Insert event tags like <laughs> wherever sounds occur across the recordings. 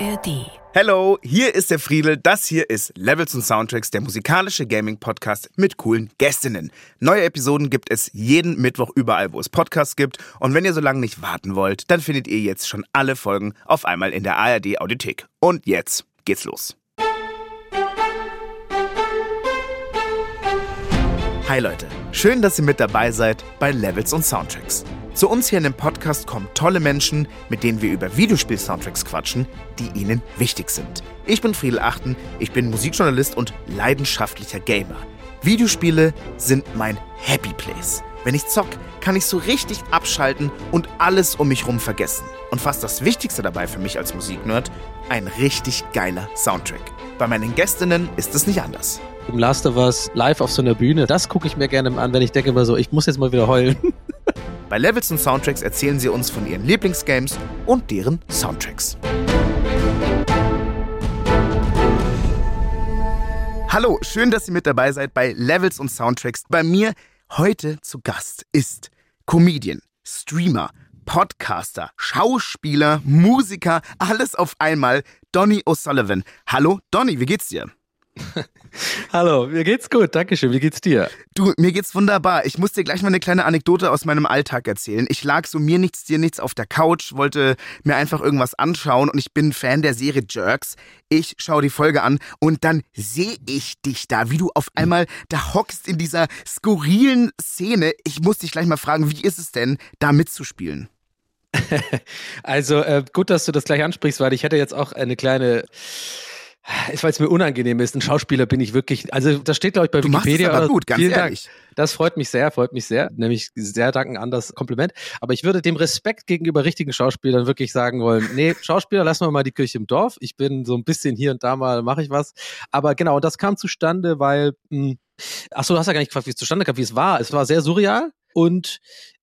ARD. Hello, hier ist der Friedel. Das hier ist Levels und Soundtracks, der musikalische Gaming-Podcast mit coolen Gästinnen. Neue Episoden gibt es jeden Mittwoch überall, wo es Podcasts gibt. Und wenn ihr so lange nicht warten wollt, dann findet ihr jetzt schon alle Folgen auf einmal in der ARD Audiothek. Und jetzt geht's los. Hi Leute, schön, dass ihr mit dabei seid bei Levels und Soundtracks. Zu uns hier in dem Podcast kommen tolle Menschen, mit denen wir über Videospiel-Soundtracks quatschen, die ihnen wichtig sind. Ich bin Friedel Achten, ich bin Musikjournalist und leidenschaftlicher Gamer. Videospiele sind mein Happy Place. Wenn ich zock, kann ich so richtig abschalten und alles um mich rum vergessen. Und fast das Wichtigste dabei für mich als Musiknerd, ein richtig geiler Soundtrack. Bei meinen Gästinnen ist es nicht anders. Im Last of Us live auf so einer Bühne, das gucke ich mir gerne an, wenn ich denke immer so, ich muss jetzt mal wieder heulen. <laughs> Bei Levels und Soundtracks erzählen sie uns von ihren Lieblingsgames und deren Soundtracks. Hallo, schön, dass ihr mit dabei seid bei Levels und Soundtracks. Bei mir heute zu Gast ist Comedian, Streamer, Podcaster, Schauspieler, Musiker, alles auf einmal, Donny O'Sullivan. Hallo, Donny, wie geht's dir? <laughs> Hallo, mir geht's gut, Dankeschön. Wie geht's dir? Du, mir geht's wunderbar. Ich muss dir gleich mal eine kleine Anekdote aus meinem Alltag erzählen. Ich lag so mir nichts, dir nichts auf der Couch, wollte mir einfach irgendwas anschauen und ich bin Fan der Serie Jerks. Ich schaue die Folge an und dann sehe ich dich da, wie du auf einmal da hockst in dieser skurrilen Szene. Ich muss dich gleich mal fragen, wie ist es denn, da mitzuspielen? <laughs> also äh, gut, dass du das gleich ansprichst, weil ich hätte jetzt auch eine kleine weil es mir unangenehm ist. Ein Schauspieler bin ich wirklich, also das steht glaube ich bei du Wikipedia. Machst es aber gut, ganz Vielen ehrlich. Dank. Das freut mich sehr, freut mich sehr. Nämlich sehr danken an das Kompliment. Aber ich würde dem Respekt gegenüber richtigen Schauspielern wirklich sagen wollen, nee, Schauspieler, lassen wir mal die Kirche im Dorf. Ich bin so ein bisschen hier und da mal, mache ich was. Aber genau, das kam zustande, weil, mh, hm, ach so, du hast ja gar nicht gefragt, wie es zustande kam, wie es war. Es war sehr surreal. Und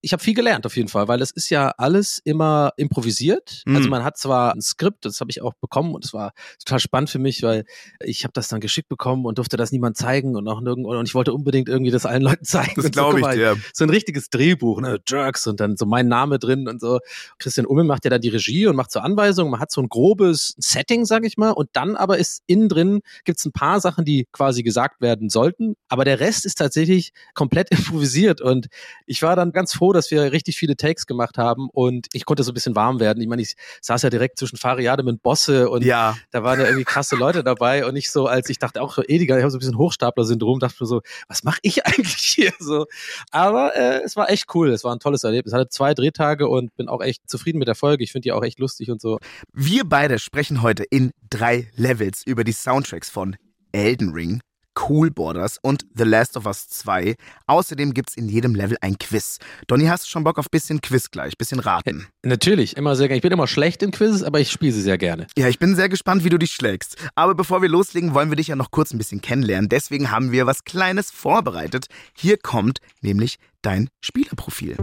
ich habe viel gelernt auf jeden Fall, weil es ist ja alles immer improvisiert. Mhm. Also man hat zwar ein Skript, das habe ich auch bekommen und es war total spannend für mich, weil ich habe das dann geschickt bekommen und durfte das niemand zeigen und auch nirgendwo und ich wollte unbedingt irgendwie das allen Leuten <laughs> zeigen. Das so, glaube guck ich dir. So ein richtiges Drehbuch, ne, Jerks und dann so mein Name drin und so. Christian Ummel macht ja dann die Regie und macht so Anweisungen. Man hat so ein grobes Setting, sag ich mal, und dann aber ist innen drin gibt's ein paar Sachen, die quasi gesagt werden sollten, aber der Rest ist tatsächlich komplett <laughs> improvisiert und ich war dann ganz froh, dass wir richtig viele Takes gemacht haben und ich konnte so ein bisschen warm werden. Ich meine, ich saß ja direkt zwischen Fariade und Bosse und Ja, da waren ja irgendwie krasse Leute dabei und nicht so, als ich dachte auch so, Ediger, ich habe so ein bisschen Hochstapler-Syndrom, dachte mir so, was mache ich <laughs> eigentlich hier so? Aber äh, es war echt cool, es war ein tolles Erlebnis. Ich hatte zwei Drehtage und bin auch echt zufrieden mit der Folge. Ich finde die auch echt lustig und so. wir beide sprechen heute in drei Levels über die Soundtracks von Elden Ring, Cool Borders und The Last of Us 2. Außerdem gibt's in jedem Level ein Quiz. Donny, hast du schon Bock auf bisschen Quiz gleich, bisschen raten? Natürlich, immer sehr gerne. Ich bin immer schlecht in Quizzes, aber ich spiele sie sehr gerne. Ja, ich bin sehr gespannt, wie du dich schlägst. Aber bevor wir loslegen, wollen wir dich ja noch kurz ein bisschen kennenlernen. Deswegen haben wir was Kleines vorbereitet. Hier kommt nämlich dein Spielerprofil.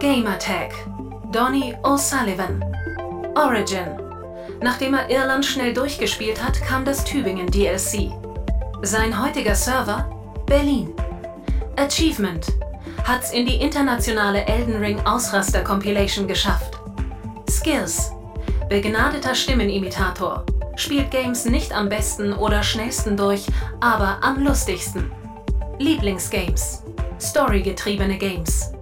Gamertag. Donny O'Sullivan. Origin. Nachdem er Irland schnell durchgespielt hat, kam das Tübingen DLC. Sein heutiger Server? Berlin. Achievement. Hat's in die internationale Elden Ring Ausraster Compilation geschafft. Skills. Begnadeter Stimmenimitator. Spielt Games nicht am besten oder schnellsten durch, aber am lustigsten. Lieblingsgames. Storygetriebene Games.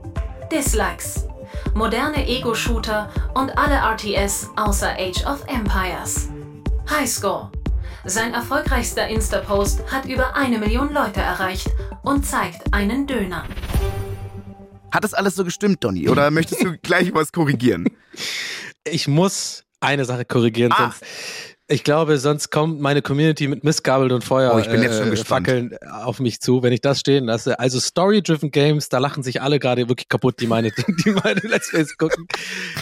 Dislikes. Moderne Ego-Shooter und alle RTS außer Age of Empires. Highscore. Sein erfolgreichster Insta-Post hat über eine Million Leute erreicht und zeigt einen Döner. Hat das alles so gestimmt, Donny? Oder <laughs> möchtest du gleich was korrigieren? Ich muss eine Sache korrigieren, Ah. sonst. Ich glaube, sonst kommt meine Community mit Missgabeln und Feuer Oh, ich bin jetzt schon äh, gespannt. Fackeln auf mich zu, wenn ich das stehen lasse. Also Story-Driven Games, da lachen sich alle gerade wirklich kaputt, die meine, <laughs> die meine Let's Plays gucken.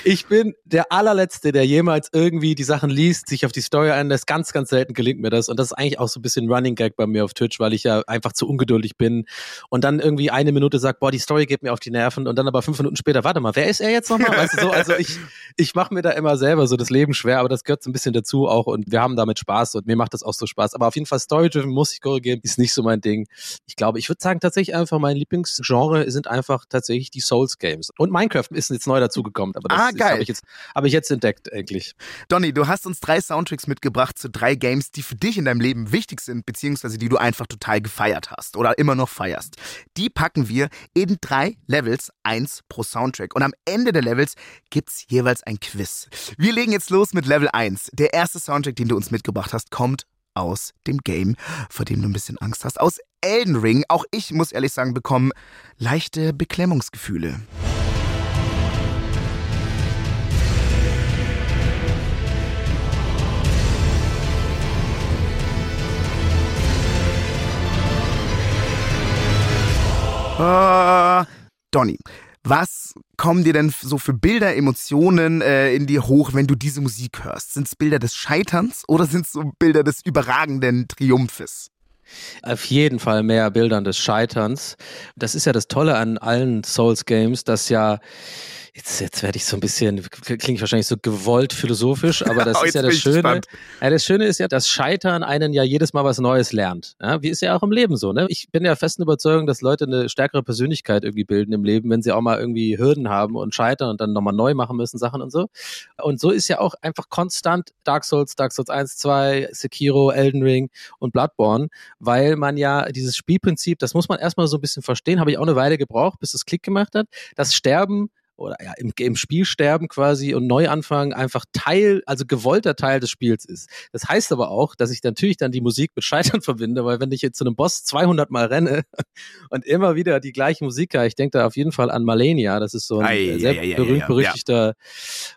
Ich bin der allerletzte, der jemals irgendwie die Sachen liest, sich auf die Story einlässt. Ganz, ganz selten gelingt mir das. Und das ist eigentlich auch so ein bisschen Running Gag bei mir auf Twitch, weil ich ja einfach zu ungeduldig bin und dann irgendwie eine Minute sagt, boah, die Story geht mir auf die Nerven und dann aber fünf Minuten später, warte mal, wer ist er jetzt nochmal? Weißt du so, also ich, ich mache mir da immer selber so das Leben schwer, aber das gehört so ein bisschen dazu auch und wir haben damit Spaß und mir macht das auch so Spaß. Aber auf jeden Fall Story-Driven muss ich korrigieren, ist nicht so mein Ding. Ich glaube, ich würde sagen tatsächlich einfach mein Lieblingsgenre sind einfach tatsächlich die Souls-Games. Und Minecraft ist jetzt neu dazugekommen, aber das Ah, habe ich, jetzt- hab ich jetzt entdeckt eigentlich. Donny, du hast uns drei Soundtracks mitgebracht zu drei Games, die für dich in deinem Leben wichtig sind, beziehungsweise die du einfach total gefeiert hast oder immer noch feierst. Die packen wir in drei Levels, eins pro Soundtrack. Und am Ende der Levels gibt's jeweils ein Quiz. Wir legen jetzt los mit Level 1. Der erste Soundtrack, den du uns mitgebracht hast, kommt aus dem Game, vor dem du ein bisschen Angst hast, aus Elden Ring. Auch ich, muss ehrlich sagen, bekomme leichte Beklemmungsgefühle. Äh, Donny, was kommen dir denn so für Bilder, Emotionen äh, in dir hoch, wenn du diese Musik hörst? Sind es Bilder des Scheiterns oder sind es so Bilder des überragenden Triumphes? Auf jeden Fall mehr Bildern des Scheiterns. Das ist ja das Tolle an allen Souls-Games, dass ja Jetzt, jetzt werde ich so ein bisschen, klinge ich wahrscheinlich so gewollt philosophisch, aber das <laughs> Oh, ist ja das Schöne. Ja, das Schöne ist ja, dass Scheitern einen ja jedes Mal was Neues lernt. Ja, wie ist ja auch im Leben so. Ne? Ich bin ja festen Überzeugung, dass Leute eine stärkere Persönlichkeit irgendwie bilden im Leben, wenn sie auch mal irgendwie Hürden haben und scheitern und dann nochmal neu machen müssen, Sachen und so. Und so ist ja auch einfach konstant Dark Souls, Dark Souls 1, 2, Sekiro, Elden Ring und Bloodborne, weil man ja dieses Spielprinzip, das muss man erstmal so ein bisschen verstehen, habe ich auch eine Weile gebraucht, bis es Klick gemacht hat. Das Sterben oder ja, im, im Spiel sterben quasi und Neuanfangen einfach Teil, also gewollter Teil des Spiels ist. Das heißt aber auch, dass ich natürlich dann die Musik mit Scheitern <laughs> verbinde, weil wenn ich jetzt zu einem Boss 200 Mal renne <laughs> und immer wieder die gleiche Musik höre, ich denke da auf jeden Fall an Malenia, das ist so ein Ei, sehr berühmt ja. berüchtigter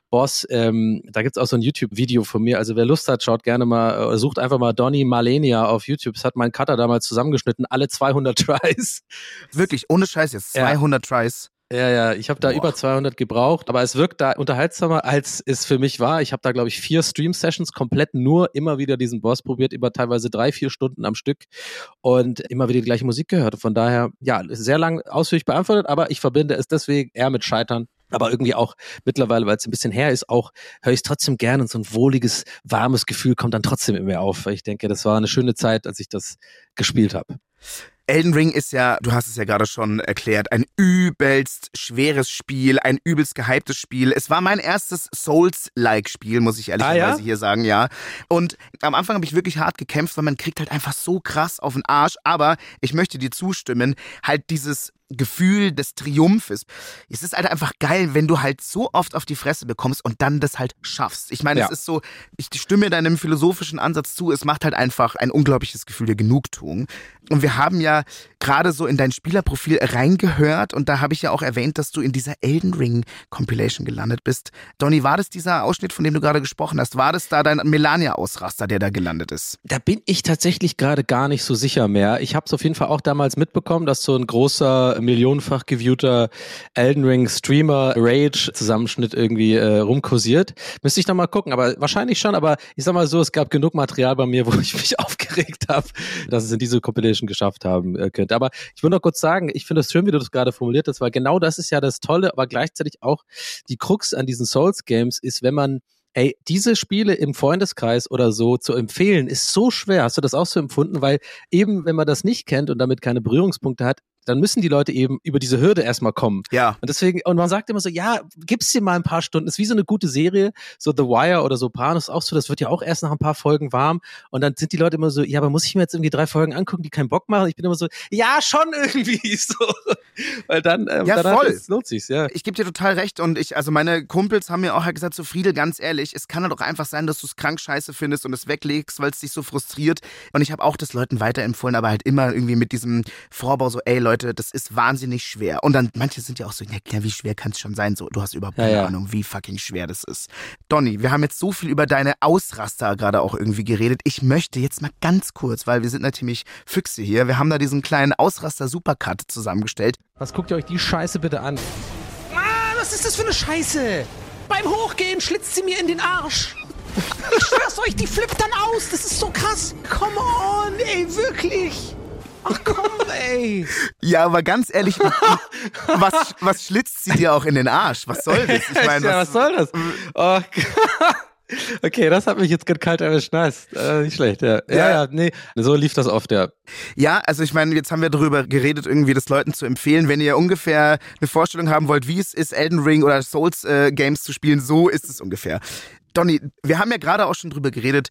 Boss. Ähm, da gibt's auch so ein YouTube-Video von mir, also wer Lust hat, schaut gerne mal, äh, sucht einfach mal Donny Malenia auf YouTube. Das hat mein Cutter damals zusammengeschnitten, alle 200 <laughs> Tries. Wirklich, ohne Scheiß jetzt, Ja. 200 Tries. Ja, ja, ich habe da Boah. über 200 gebraucht, aber es wirkt da unterhaltsamer, als es für mich war. Ich habe da, glaube ich, vier Stream-Sessions komplett nur immer wieder diesen Boss probiert, über teilweise drei, vier Stunden am Stück und immer wieder die gleiche Musik gehört. Von daher, ja, sehr lang ausführlich beantwortet, aber ich verbinde es deswegen eher mit Scheitern. Aber irgendwie auch mittlerweile, weil es ein bisschen her ist, auch höre ich es trotzdem gerne und so ein wohliges, warmes Gefühl kommt dann trotzdem in mir auf, weil ich denke, das war eine schöne Zeit, als ich das gespielt habe. Elden Ring ist ja, du hast es ja gerade schon erklärt, ein übelst schweres Spiel, ein übelst gehyptes Spiel. Es war mein erstes Souls-like-Spiel, muss ich ehrlicherweise Ah, ja? hier sagen, ja. Und am Anfang habe ich wirklich hart gekämpft, weil man kriegt halt einfach so krass auf den Arsch. Aber ich möchte dir zustimmen, halt dieses Gefühl des Triumphes. Es ist halt einfach geil, wenn du halt so oft auf die Fresse bekommst und dann das halt schaffst. Ich meine, Ja. es ist so, ich stimme deinem philosophischen Ansatz zu, es macht halt einfach ein unglaubliches Gefühl der Genugtuung. Und wir haben ja gerade so in dein Spielerprofil reingehört und da habe ich ja auch erwähnt, dass du in dieser Elden Ring Compilation gelandet bist. Donny, war das dieser Ausschnitt, von dem du gerade gesprochen hast? War das da dein Melania-Ausraster, der da gelandet ist? Da bin ich tatsächlich gerade gar nicht so sicher mehr. Ich habe es auf jeden Fall auch damals mitbekommen, dass so ein großer, millionenfach geviewter Elden Ring Streamer Rage Zusammenschnitt irgendwie äh, rumkursiert. Müsste ich noch mal gucken, aber wahrscheinlich schon. Aber ich sag mal so, es gab genug Material bei mir, wo <laughs> ich mich aufgeregt habe, dass es in diese Compilation geschafft haben äh, könnte. Aber ich will noch kurz sagen, ich finde es schön, wie du das gerade formuliert hast, weil genau das ist ja das Tolle, aber gleichzeitig auch die Krux an diesen Souls Games ist, wenn man Ey, diese Spiele im Freundeskreis oder so zu empfehlen, ist so schwer. Hast du das auch so empfunden? Weil eben, wenn man das nicht kennt und damit keine Berührungspunkte hat, dann müssen die Leute eben über diese Hürde erstmal kommen. Ja. Und deswegen, und man sagt immer so, ja, gib's dir mal ein paar Stunden. ist wie so eine gute Serie, so The Wire oder Sopranos auch so, das wird ja auch erst nach ein paar Folgen warm. Und dann sind die Leute immer so, ja, aber muss ich mir jetzt irgendwie drei Folgen angucken, die keinen Bock machen? Ich bin immer so, ja, schon irgendwie <laughs> so. Weil dann, ähm, Ja, voll. ist- lohnt sich's, ja. Ich gebe dir total recht und ich, also meine Kumpels haben mir auch halt gesagt, so Friedel, ganz ehrlich, es kann auch einfach sein, dass du es krank scheiße findest und es weglegst, weil es dich so frustriert. Und ich habe auch das Leuten weiterempfohlen, aber halt immer irgendwie mit diesem Vorbau so, ey Leute, das ist wahnsinnig schwer. Und dann, manche sind ja auch so, ja klar, wie schwer kann es schon sein? So, du hast überhaupt Ja, keine ja. Ahnung, wie fucking schwer das ist. Donny, wir haben jetzt so viel über deine Ausraster gerade auch irgendwie geredet. Ich möchte jetzt mal ganz kurz, weil wir sind natürlich Füchse hier, wir haben da diesen kleinen Ausraster-Supercut zusammengestellt. Was guckt ihr euch die Scheiße bitte an? Ah, was ist das für eine Scheiße? Beim Hochgehen schlitzt sie mir in den Arsch. Ich schwör's euch, die flippt dann aus. Das ist so krass. Come on, ey, wirklich. Ach komm, ey. Ja, aber ganz ehrlich, <laughs> was, was schlitzt sie dir auch in den Arsch? Was soll das? Ich <laughs> meine, ja, was, was soll das? Oh, <laughs> Okay, das hat mich jetzt kalt erwischt. Nice. Äh, nicht schlecht, ja. ja. Ja, ja, nee. So lief das oft, ja. Ja, also ich meine, jetzt haben wir darüber geredet, irgendwie das Leuten zu empfehlen. Wenn ihr ungefähr eine Vorstellung haben wollt, wie es ist, Elden Ring oder Souls äh, Games zu spielen, so ist es ungefähr. Donny, wir haben ja gerade auch schon drüber geredet,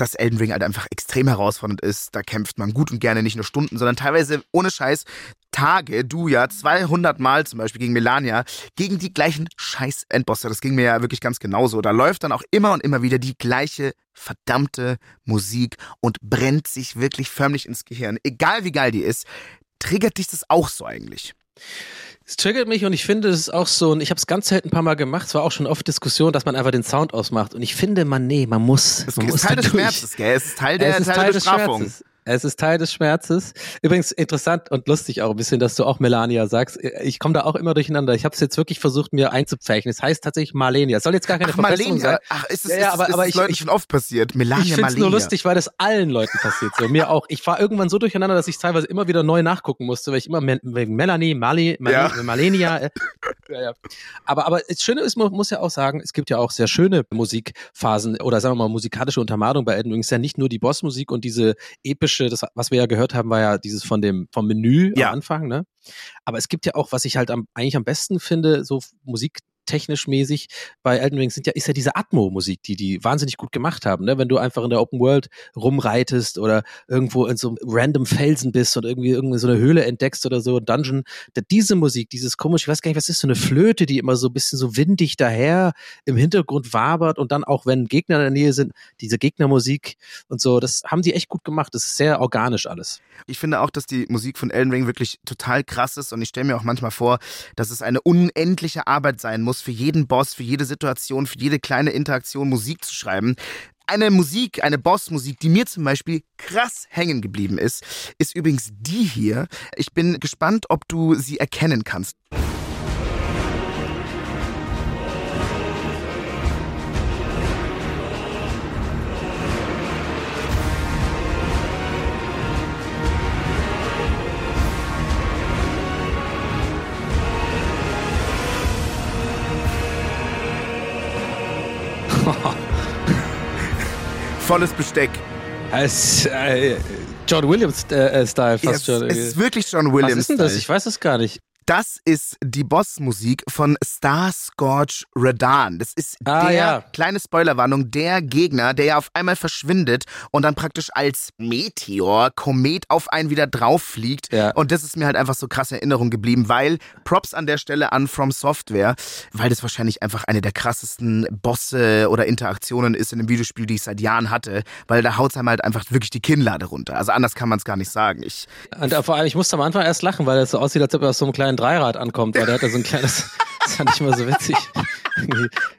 dass Elden Ring halt einfach extrem herausfordernd ist. Da kämpft man gut und gerne nicht nur Stunden, sondern teilweise ohne Scheiß Tage, du ja 200 Mal zum Beispiel gegen Melania, gegen die gleichen scheiß Endbosse. Das ging mir ja wirklich ganz genauso. Da läuft dann auch immer und immer wieder die gleiche verdammte Musik und brennt sich wirklich förmlich ins Gehirn. Egal wie geil die ist, triggert dich das auch so eigentlich? Es triggert mich und ich finde, es ist auch so, und ich habe es ganz selten ein paar Mal gemacht, es war auch schon oft Diskussion, dass man einfach den Sound ausmacht. Und ich finde, man, nee, man muss. Es man ist muss Teil des Schmerzes, gell? Es ist Teil der, es ist Teil Teil der Bestrafung. Schmerzes. Es ist Teil des Schmerzes. Übrigens interessant und lustig auch ein bisschen, dass du auch Melania sagst. Ich komme da auch immer durcheinander. Ich habe es jetzt wirklich versucht, mir einzupfeichen. Es heißt tatsächlich Marlenia. Es soll jetzt gar keine Ach, Verbesserung Malenia. sein. Ach, ist es, Ja, ja, ist, aber- ist aber es ich- Leuten ich- schon oft passiert. Melania, Ich finde es Malenia. nur lustig, weil das allen Leuten passiert. So mir auch. Ich war irgendwann so durcheinander, dass ich teilweise immer wieder neu nachgucken musste, weil ich immer Me- wegen Melanie, Mali, Mali Ja. Malenia. Äh, <laughs> ja, ja. Aber aber das Schöne ist, man muss ja auch sagen, es gibt ja auch sehr schöne Musikphasen oder sagen wir mal musikalische Untermalung bei Ring. Es ist ja nicht nur die Bossmusik und diese epische, das was wir ja gehört haben, war ja dieses von dem vom Menü Ja. am Anfang, ne? Aber es gibt ja auch, was ich halt am, eigentlich am besten finde, so Musik technisch mäßig bei Elden Ring sind ja, ist ja diese Atmo-Musik, die die wahnsinnig gut gemacht haben, ne? Wenn du einfach in der Open World rumreitest oder irgendwo in so einem random Felsen bist und irgendwie irgendwie so eine Höhle entdeckst oder so, ein Dungeon, diese Musik, dieses komische, ich weiß gar nicht, was ist so eine Flöte, die immer so ein bisschen so windig daher im Hintergrund wabert und dann auch, wenn Gegner in der Nähe sind, diese Gegnermusik und so, das haben die echt gut gemacht. Das ist sehr organisch alles. Ich finde auch, dass die Musik von Elden Ring wirklich total krass ist und ich stelle mir auch manchmal vor, dass es eine unendliche Arbeit sein muss, für jeden Boss, für jede Situation, für jede kleine Interaktion Musik zu schreiben. Eine Musik, eine Bossmusik, die mir zum Beispiel krass hängen geblieben ist, ist übrigens die hier. Ich bin gespannt, ob du sie erkennen kannst. Volles Besteck. Es, äh, John Williams äh, äh, fast es, schon. es ist wirklich John Was Williams. ist denn das? Ich weiß es gar nicht. Das ist die Bossmusik von Star Scorch Radan. Das ist Ah, der, ja. kleine Spoilerwarnung, der Gegner, der ja auf einmal verschwindet und dann praktisch als Meteor, Komet auf einen wieder drauf fliegt. Ja. Und das ist mir halt einfach so krass in Erinnerung geblieben, weil Props an der Stelle an From Software, weil das wahrscheinlich einfach eine der krassesten Bosse oder Interaktionen ist in einem Videospiel, die ich seit Jahren hatte, weil da haut's einem halt einfach wirklich die Kinnlade runter. Also anders kann man es gar nicht sagen. Ich, Und vor allem, ich musste am Anfang erst lachen, weil er so aussieht, als ob er aus so einem kleinen Dreirad ankommt, weil der hat ja so ein kleines, <laughs> das fand ich immer so witzig. <laughs>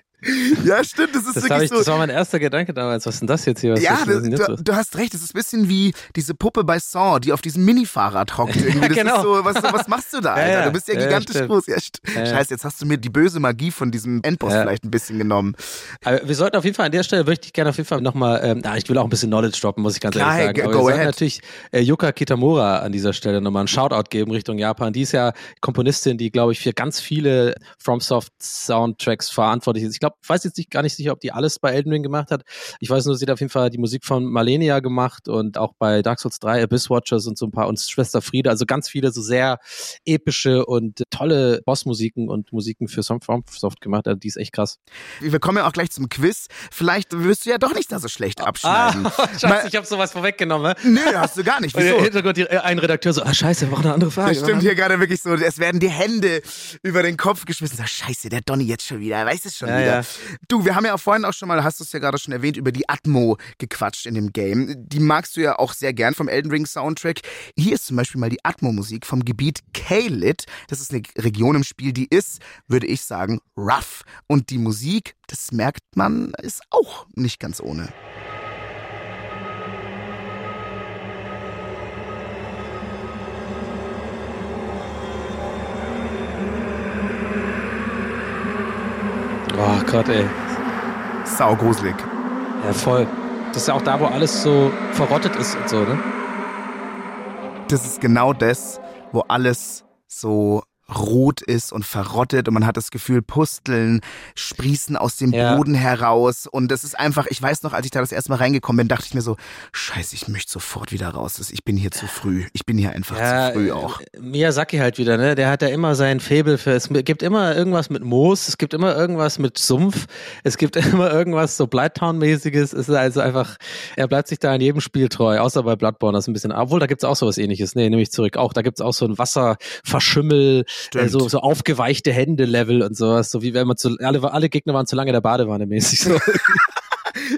Ja, stimmt, das ist Das, wirklich ich, so. das war mein erster Gedanke damals. Was ist denn das jetzt hier? Was Ja, jetzt du, du hast recht. Es ist ein bisschen wie diese Puppe bei Saw, die auf diesem Minifahrrad hockt. <laughs> Irgendwie. Das genau. so, was, was machst du da, <laughs> Ja, Alter? ja. Du bist ja Ja, ja, gigantisch groß. Ja, Ja, ja. Scheiße, jetzt hast du mir die böse Magie von diesem Endboss Ja. vielleicht ein bisschen genommen. Aber wir sollten auf jeden Fall an der Stelle, würde ich gerne auf jeden Fall nochmal, ähm, ah, ich will auch ein bisschen Knowledge droppen, muss ich ganz Klar, ehrlich sagen. Aber go wir sollten ahead. natürlich äh, Yuka Kitamura an dieser Stelle nochmal einen Shoutout geben Richtung Japan. Die ist ja Komponistin, die, glaube ich, für ganz viele FromSoft Soundtracks verantwortlich ist. Ich glaube, ich weiß jetzt nicht, gar nicht sicher, ob die alles bei Elden Ring gemacht hat. Ich weiß nur, sie hat auf jeden Fall die Musik von Malenia gemacht und auch bei Dark Souls 3 Abyss Watchers und so ein paar und Schwester Friede. Also ganz viele so sehr epische und tolle Bossmusiken und Musiken für FromSoft gemacht. Also die ist echt krass. Wir kommen ja auch gleich zum Quiz. Vielleicht wirst du ja doch nicht da so schlecht abschneiden. <laughs> Ah, Mal- ich habe sowas vorweggenommen. Nö, hast du gar nicht. Und Wieso? Hintergrund die, äh, ein Redakteur so, ah scheiße, wir brauchen eine andere Frage. Das stimmt hier gerade wirklich so. Es werden die Hände über den Kopf geschmissen. Sag, scheiße, der Donny jetzt schon wieder. Er weiß es schon Ja, wieder. ja. Du, wir haben ja vorhin auch schon mal, hast du es ja gerade schon erwähnt, über die Atmo gequatscht in dem Game. Die magst du ja auch sehr gern vom Elden Ring Soundtrack. Hier ist zum Beispiel mal die Atmo-Musik vom Gebiet Kalit. Das ist eine Region im Spiel, die ist, würde ich sagen, rough. Und die Musik, das merkt man, ist auch nicht ganz ohne. Oh Gott, ey. Sau gruselig. Ja, voll. Das ist ja auch da, wo alles so verrottet ist und so, ne? das ist genau das, wo alles so rot ist und verrottet und man hat das Gefühl, Pusteln sprießen aus dem Ja. Boden heraus und das ist einfach, ich weiß noch, als ich da das erste Mal reingekommen bin, dachte ich mir so, scheiße, ich möchte sofort wieder raus. Ich bin hier zu früh. Ich bin hier einfach zu früh auch. äh, Miyazaki halt wieder, ne? Der hat ja immer sein Faible für. Es gibt immer irgendwas mit Moos, es gibt immer irgendwas mit Sumpf, es gibt <laughs> immer irgendwas so Blighttown-mäßiges. Es ist also einfach, er bleibt sich da in jedem Spiel treu, außer bei Bloodborne, das ist ein bisschen. Obwohl, da gibt's auch sowas ähnliches. Nee, nehme ich zurück. Auch, da gibt's auch so ein Wasserverschimmel, Stimmt. äh, so, so aufgeweichte Hände-Level und sowas. So wie wenn man zu, alle, alle Gegner waren zu lange in der Badewanne mäßig. So. <laughs>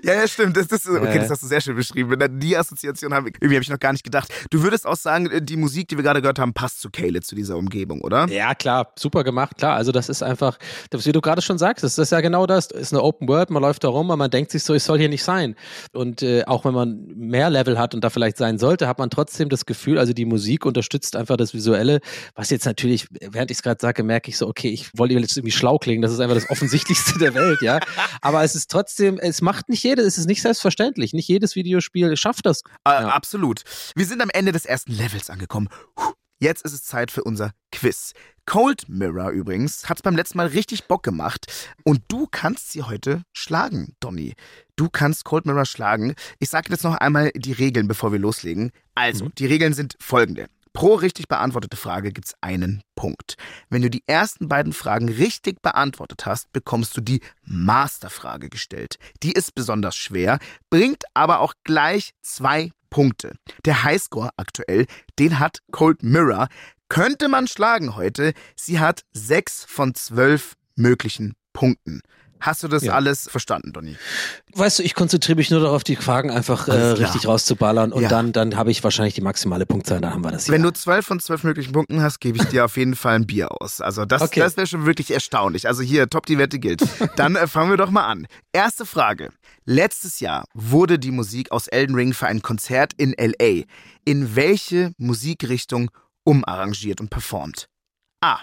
Ja, ja, stimmt. Das, das, okay, das hast du sehr schön beschrieben. Die Assoziation habe ich, irgendwie habe ich noch gar nicht gedacht. Du würdest auch sagen, die Musik, die wir gerade gehört haben, passt zu Kale, zu dieser Umgebung, oder? Ja, klar, super gemacht, klar. Also das ist einfach, das, wie du gerade schon sagst, das ist ja genau das. Es ist eine Open World, man läuft da rum und man denkt sich so, ich soll hier nicht sein. Und äh, auch wenn man mehr Level hat und da vielleicht sein sollte, hat man trotzdem das Gefühl, also die Musik unterstützt einfach das Visuelle, was jetzt natürlich, während ich es gerade sage, merke ich so, okay, ich wollte jetzt irgendwie schlau klingen, das ist einfach das Offensichtlichste der Welt, ja. Aber es ist trotzdem, es macht nicht jeder, es ist nicht selbstverständlich. Nicht jedes Videospiel schafft das. Äh, Ja. Absolut. Wir sind am Ende des ersten Levels angekommen. Puh. Jetzt ist es Zeit für unser Quiz. Cold Mirror übrigens hat beim letzten Mal richtig Bock gemacht. Und du kannst sie heute schlagen, Donny. Du kannst Cold Mirror schlagen. Ich sage jetzt noch einmal die Regeln, bevor wir loslegen. Also, die Regeln sind folgende. Pro richtig beantwortete Frage gibt's einen Punkt. Wenn du die ersten beiden Fragen richtig beantwortet hast, bekommst du die Masterfrage gestellt. Die ist besonders schwer, bringt aber auch gleich zwei Punkte. Der Highscore aktuell, den hat Cold Mirror. Könnte man schlagen heute. Sie hat sechs von zwölf möglichen Punkten. Hast du das Ja. alles verstanden, Donny? Weißt du, ich konzentriere mich nur darauf, die Fragen einfach äh, richtig rauszuballern und Ja. dann, dann habe ich wahrscheinlich die maximale Punktzahl, dann haben wir das hier. Wenn du zwölf von zwölf möglichen Punkten hast, gebe ich dir auf jeden Fall ein Bier aus. Also das, Okay. das wäre schon wirklich erstaunlich. Also hier, top, die Wette gilt. <laughs> Dann äh, fangen wir doch mal an. Erste Frage. Letztes Jahr wurde die Musik aus Elden Ring für ein Konzert in L.A. in welche Musikrichtung umarrangiert und performt? A.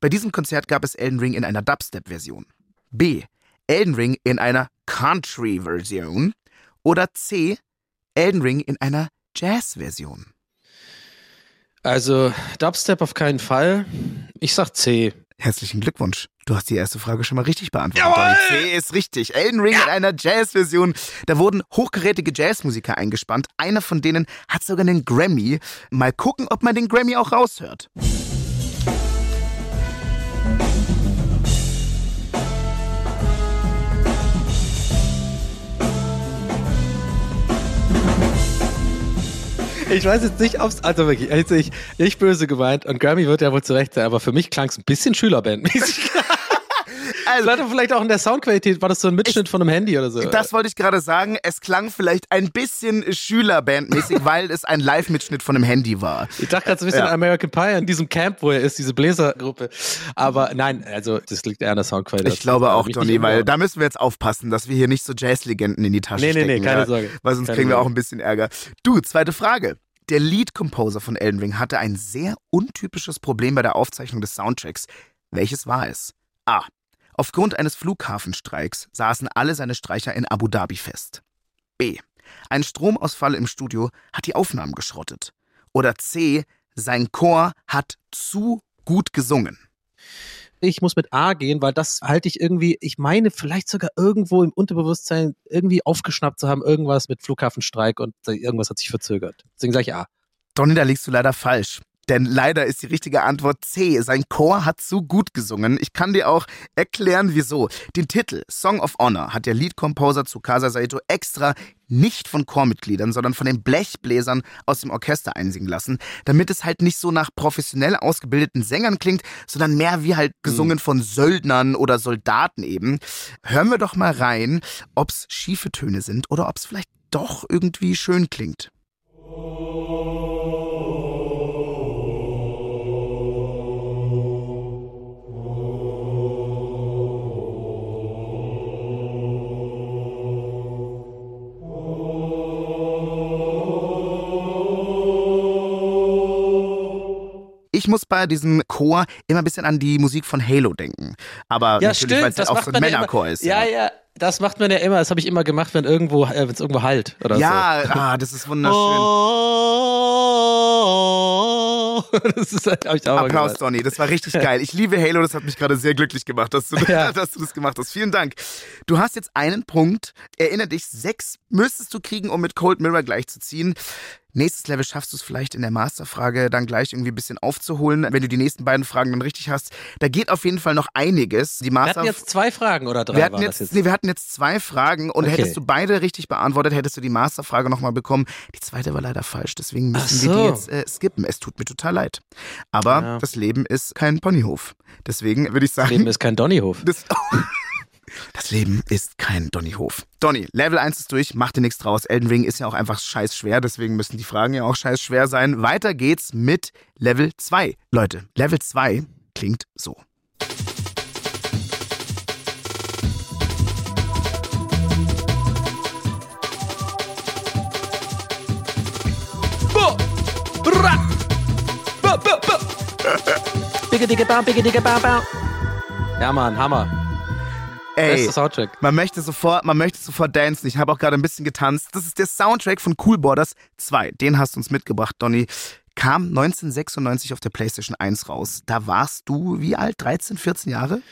Bei diesem Konzert gab es Elden Ring in einer Dubstep-Version. B. Elden Ring in einer Country-Version. Oder C. Elden Ring in einer Jazz-Version. Also Dubstep auf keinen Fall. Ich sag C. Herzlichen Glückwunsch. Du hast die erste Frage schon mal richtig beantwortet. Donny. C ist richtig. Elden Ring in einer Jazz-Version. Da wurden hochgerätige Jazzmusiker eingespannt. Einer von denen hat sogar einen Grammy. Mal gucken, ob man den Grammy auch raushört. Ich weiß jetzt nicht, ob's, also wirklich, also ich, nicht böse gemeint und Grammy wird ja wohl zurecht sein, aber für mich klang es ein bisschen Schülerbandmäßig. <laughs> Also, Vielleicht, vielleicht auch in der Soundqualität war das so ein Mitschnitt von einem Handy oder so. das wollte ich gerade sagen. Es klang vielleicht ein bisschen Schülerbandmäßig, <laughs> weil es ein Live-Mitschnitt von einem Handy war. ich dachte gerade so ein bisschen Ja. an American Pie, an diesem Camp, wo er ist, diese Bläsergruppe. Aber nein, also das liegt eher an der Soundqualität. Ich glaube auch, Mich Donny, nicht weil da müssen wir jetzt aufpassen, dass wir hier nicht so Jazz-Legenden in die Tasche Nee, nee, stecken. nee, keine ja, Sorge. Weil sonst Keine kriegen wir Sorge. auch ein bisschen Ärger. Du, zweite Frage. Der Lead-Composer von Elden Ring hatte ein sehr untypisches Problem bei der Aufzeichnung des Soundtracks. Welches war es? A. Aufgrund eines Flughafenstreiks saßen alle seine Streicher in Abu Dhabi fest. B. Ein Stromausfall im Studio hat die Aufnahmen geschrottet. Oder C. Sein Chor hat zu gut gesungen. ich muss mit A gehen, weil das halte ich irgendwie, ich meine, vielleicht sogar irgendwo im Unterbewusstsein irgendwie aufgeschnappt zu haben, irgendwas mit Flughafenstreik und irgendwas hat sich verzögert. Deswegen sage ich A. Donny, da liegst du leider falsch. Denn leider ist die richtige Antwort C. Sein Chor hat so gut gesungen. Ich kann dir auch erklären, wieso. Den Titel Song of Honor hat der Lead-Composer Tsukasa Saito extra nicht von Chormitgliedern, sondern von den Blechbläsern aus dem Orchester einsingen lassen, damit es halt nicht so nach professionell ausgebildeten Sängern klingt, sondern mehr wie halt gesungen von Söldnern oder Soldaten eben. Hören wir doch mal rein, ob's schiefe Töne sind oder ob's vielleicht doch irgendwie schön klingt. Ich muss bei diesem Chor immer ein bisschen an die Musik von Halo denken. Aber natürlich, weil es ja auch so ein Männerchor immer. ist. Ja, ja, das macht man ja immer. Das habe ich immer gemacht, wenn irgendwo, äh, wenn es irgendwo halt oder Ja, ah, das ist wunderschön. so. <laughs> Halo. Das ist halt, ich auch Applaus. Donny. Das war richtig <laughs> geil. Ich liebe Halo. Das hat mich gerade sehr glücklich gemacht, dass du, <laughs> Ja. dass du das gemacht hast. Vielen Dank. Du hast jetzt einen Punkt. Erinnere dich, sechs müsstest du kriegen, um mit Cold Mirror gleichzuziehen. Nächstes Level schaffst du es vielleicht in der Masterfrage dann gleich irgendwie ein bisschen aufzuholen, wenn du die nächsten beiden Fragen dann richtig hast. Da geht auf jeden Fall noch einiges. Die Wir Master hatten jetzt zwei Fragen oder drei wir hatten jetzt, das jetzt? Nee, wir hatten jetzt zwei Fragen und Okay. hättest du beide richtig beantwortet, hättest du die Masterfrage nochmal bekommen. Die zweite war leider falsch, deswegen müssen wir die so. jetzt äh, skippen. Es tut mir total leid. Aber Ja. das Leben ist kein Ponyhof. Deswegen würde ich sagen. Leben ist kein Donnyhof. <laughs> das, das Leben ist kein Donnyhof. Donny, Level 1 ist durch, mach dir nichts draus. Elden Ring ist ja auch einfach scheiß schwer, deswegen müssen die Fragen ja auch scheiß schwer sein. Weiter geht's mit Level 2. Leute, Level 2 klingt so. Bigge, dicke, bau, bigge, dicke, bau, bau. Ja, Mann, Hammer. Ey, Bester Soundtrack. Man möchte sofort, man möchte sofort dancen. Ich habe auch gerade ein bisschen getanzt. Das ist der Soundtrack von Cool Borders 2. Den hast du uns mitgebracht, Donny. Kam 1996 auf der PlayStation 1 raus. Da warst du wie alt? 13, 14 Jahre?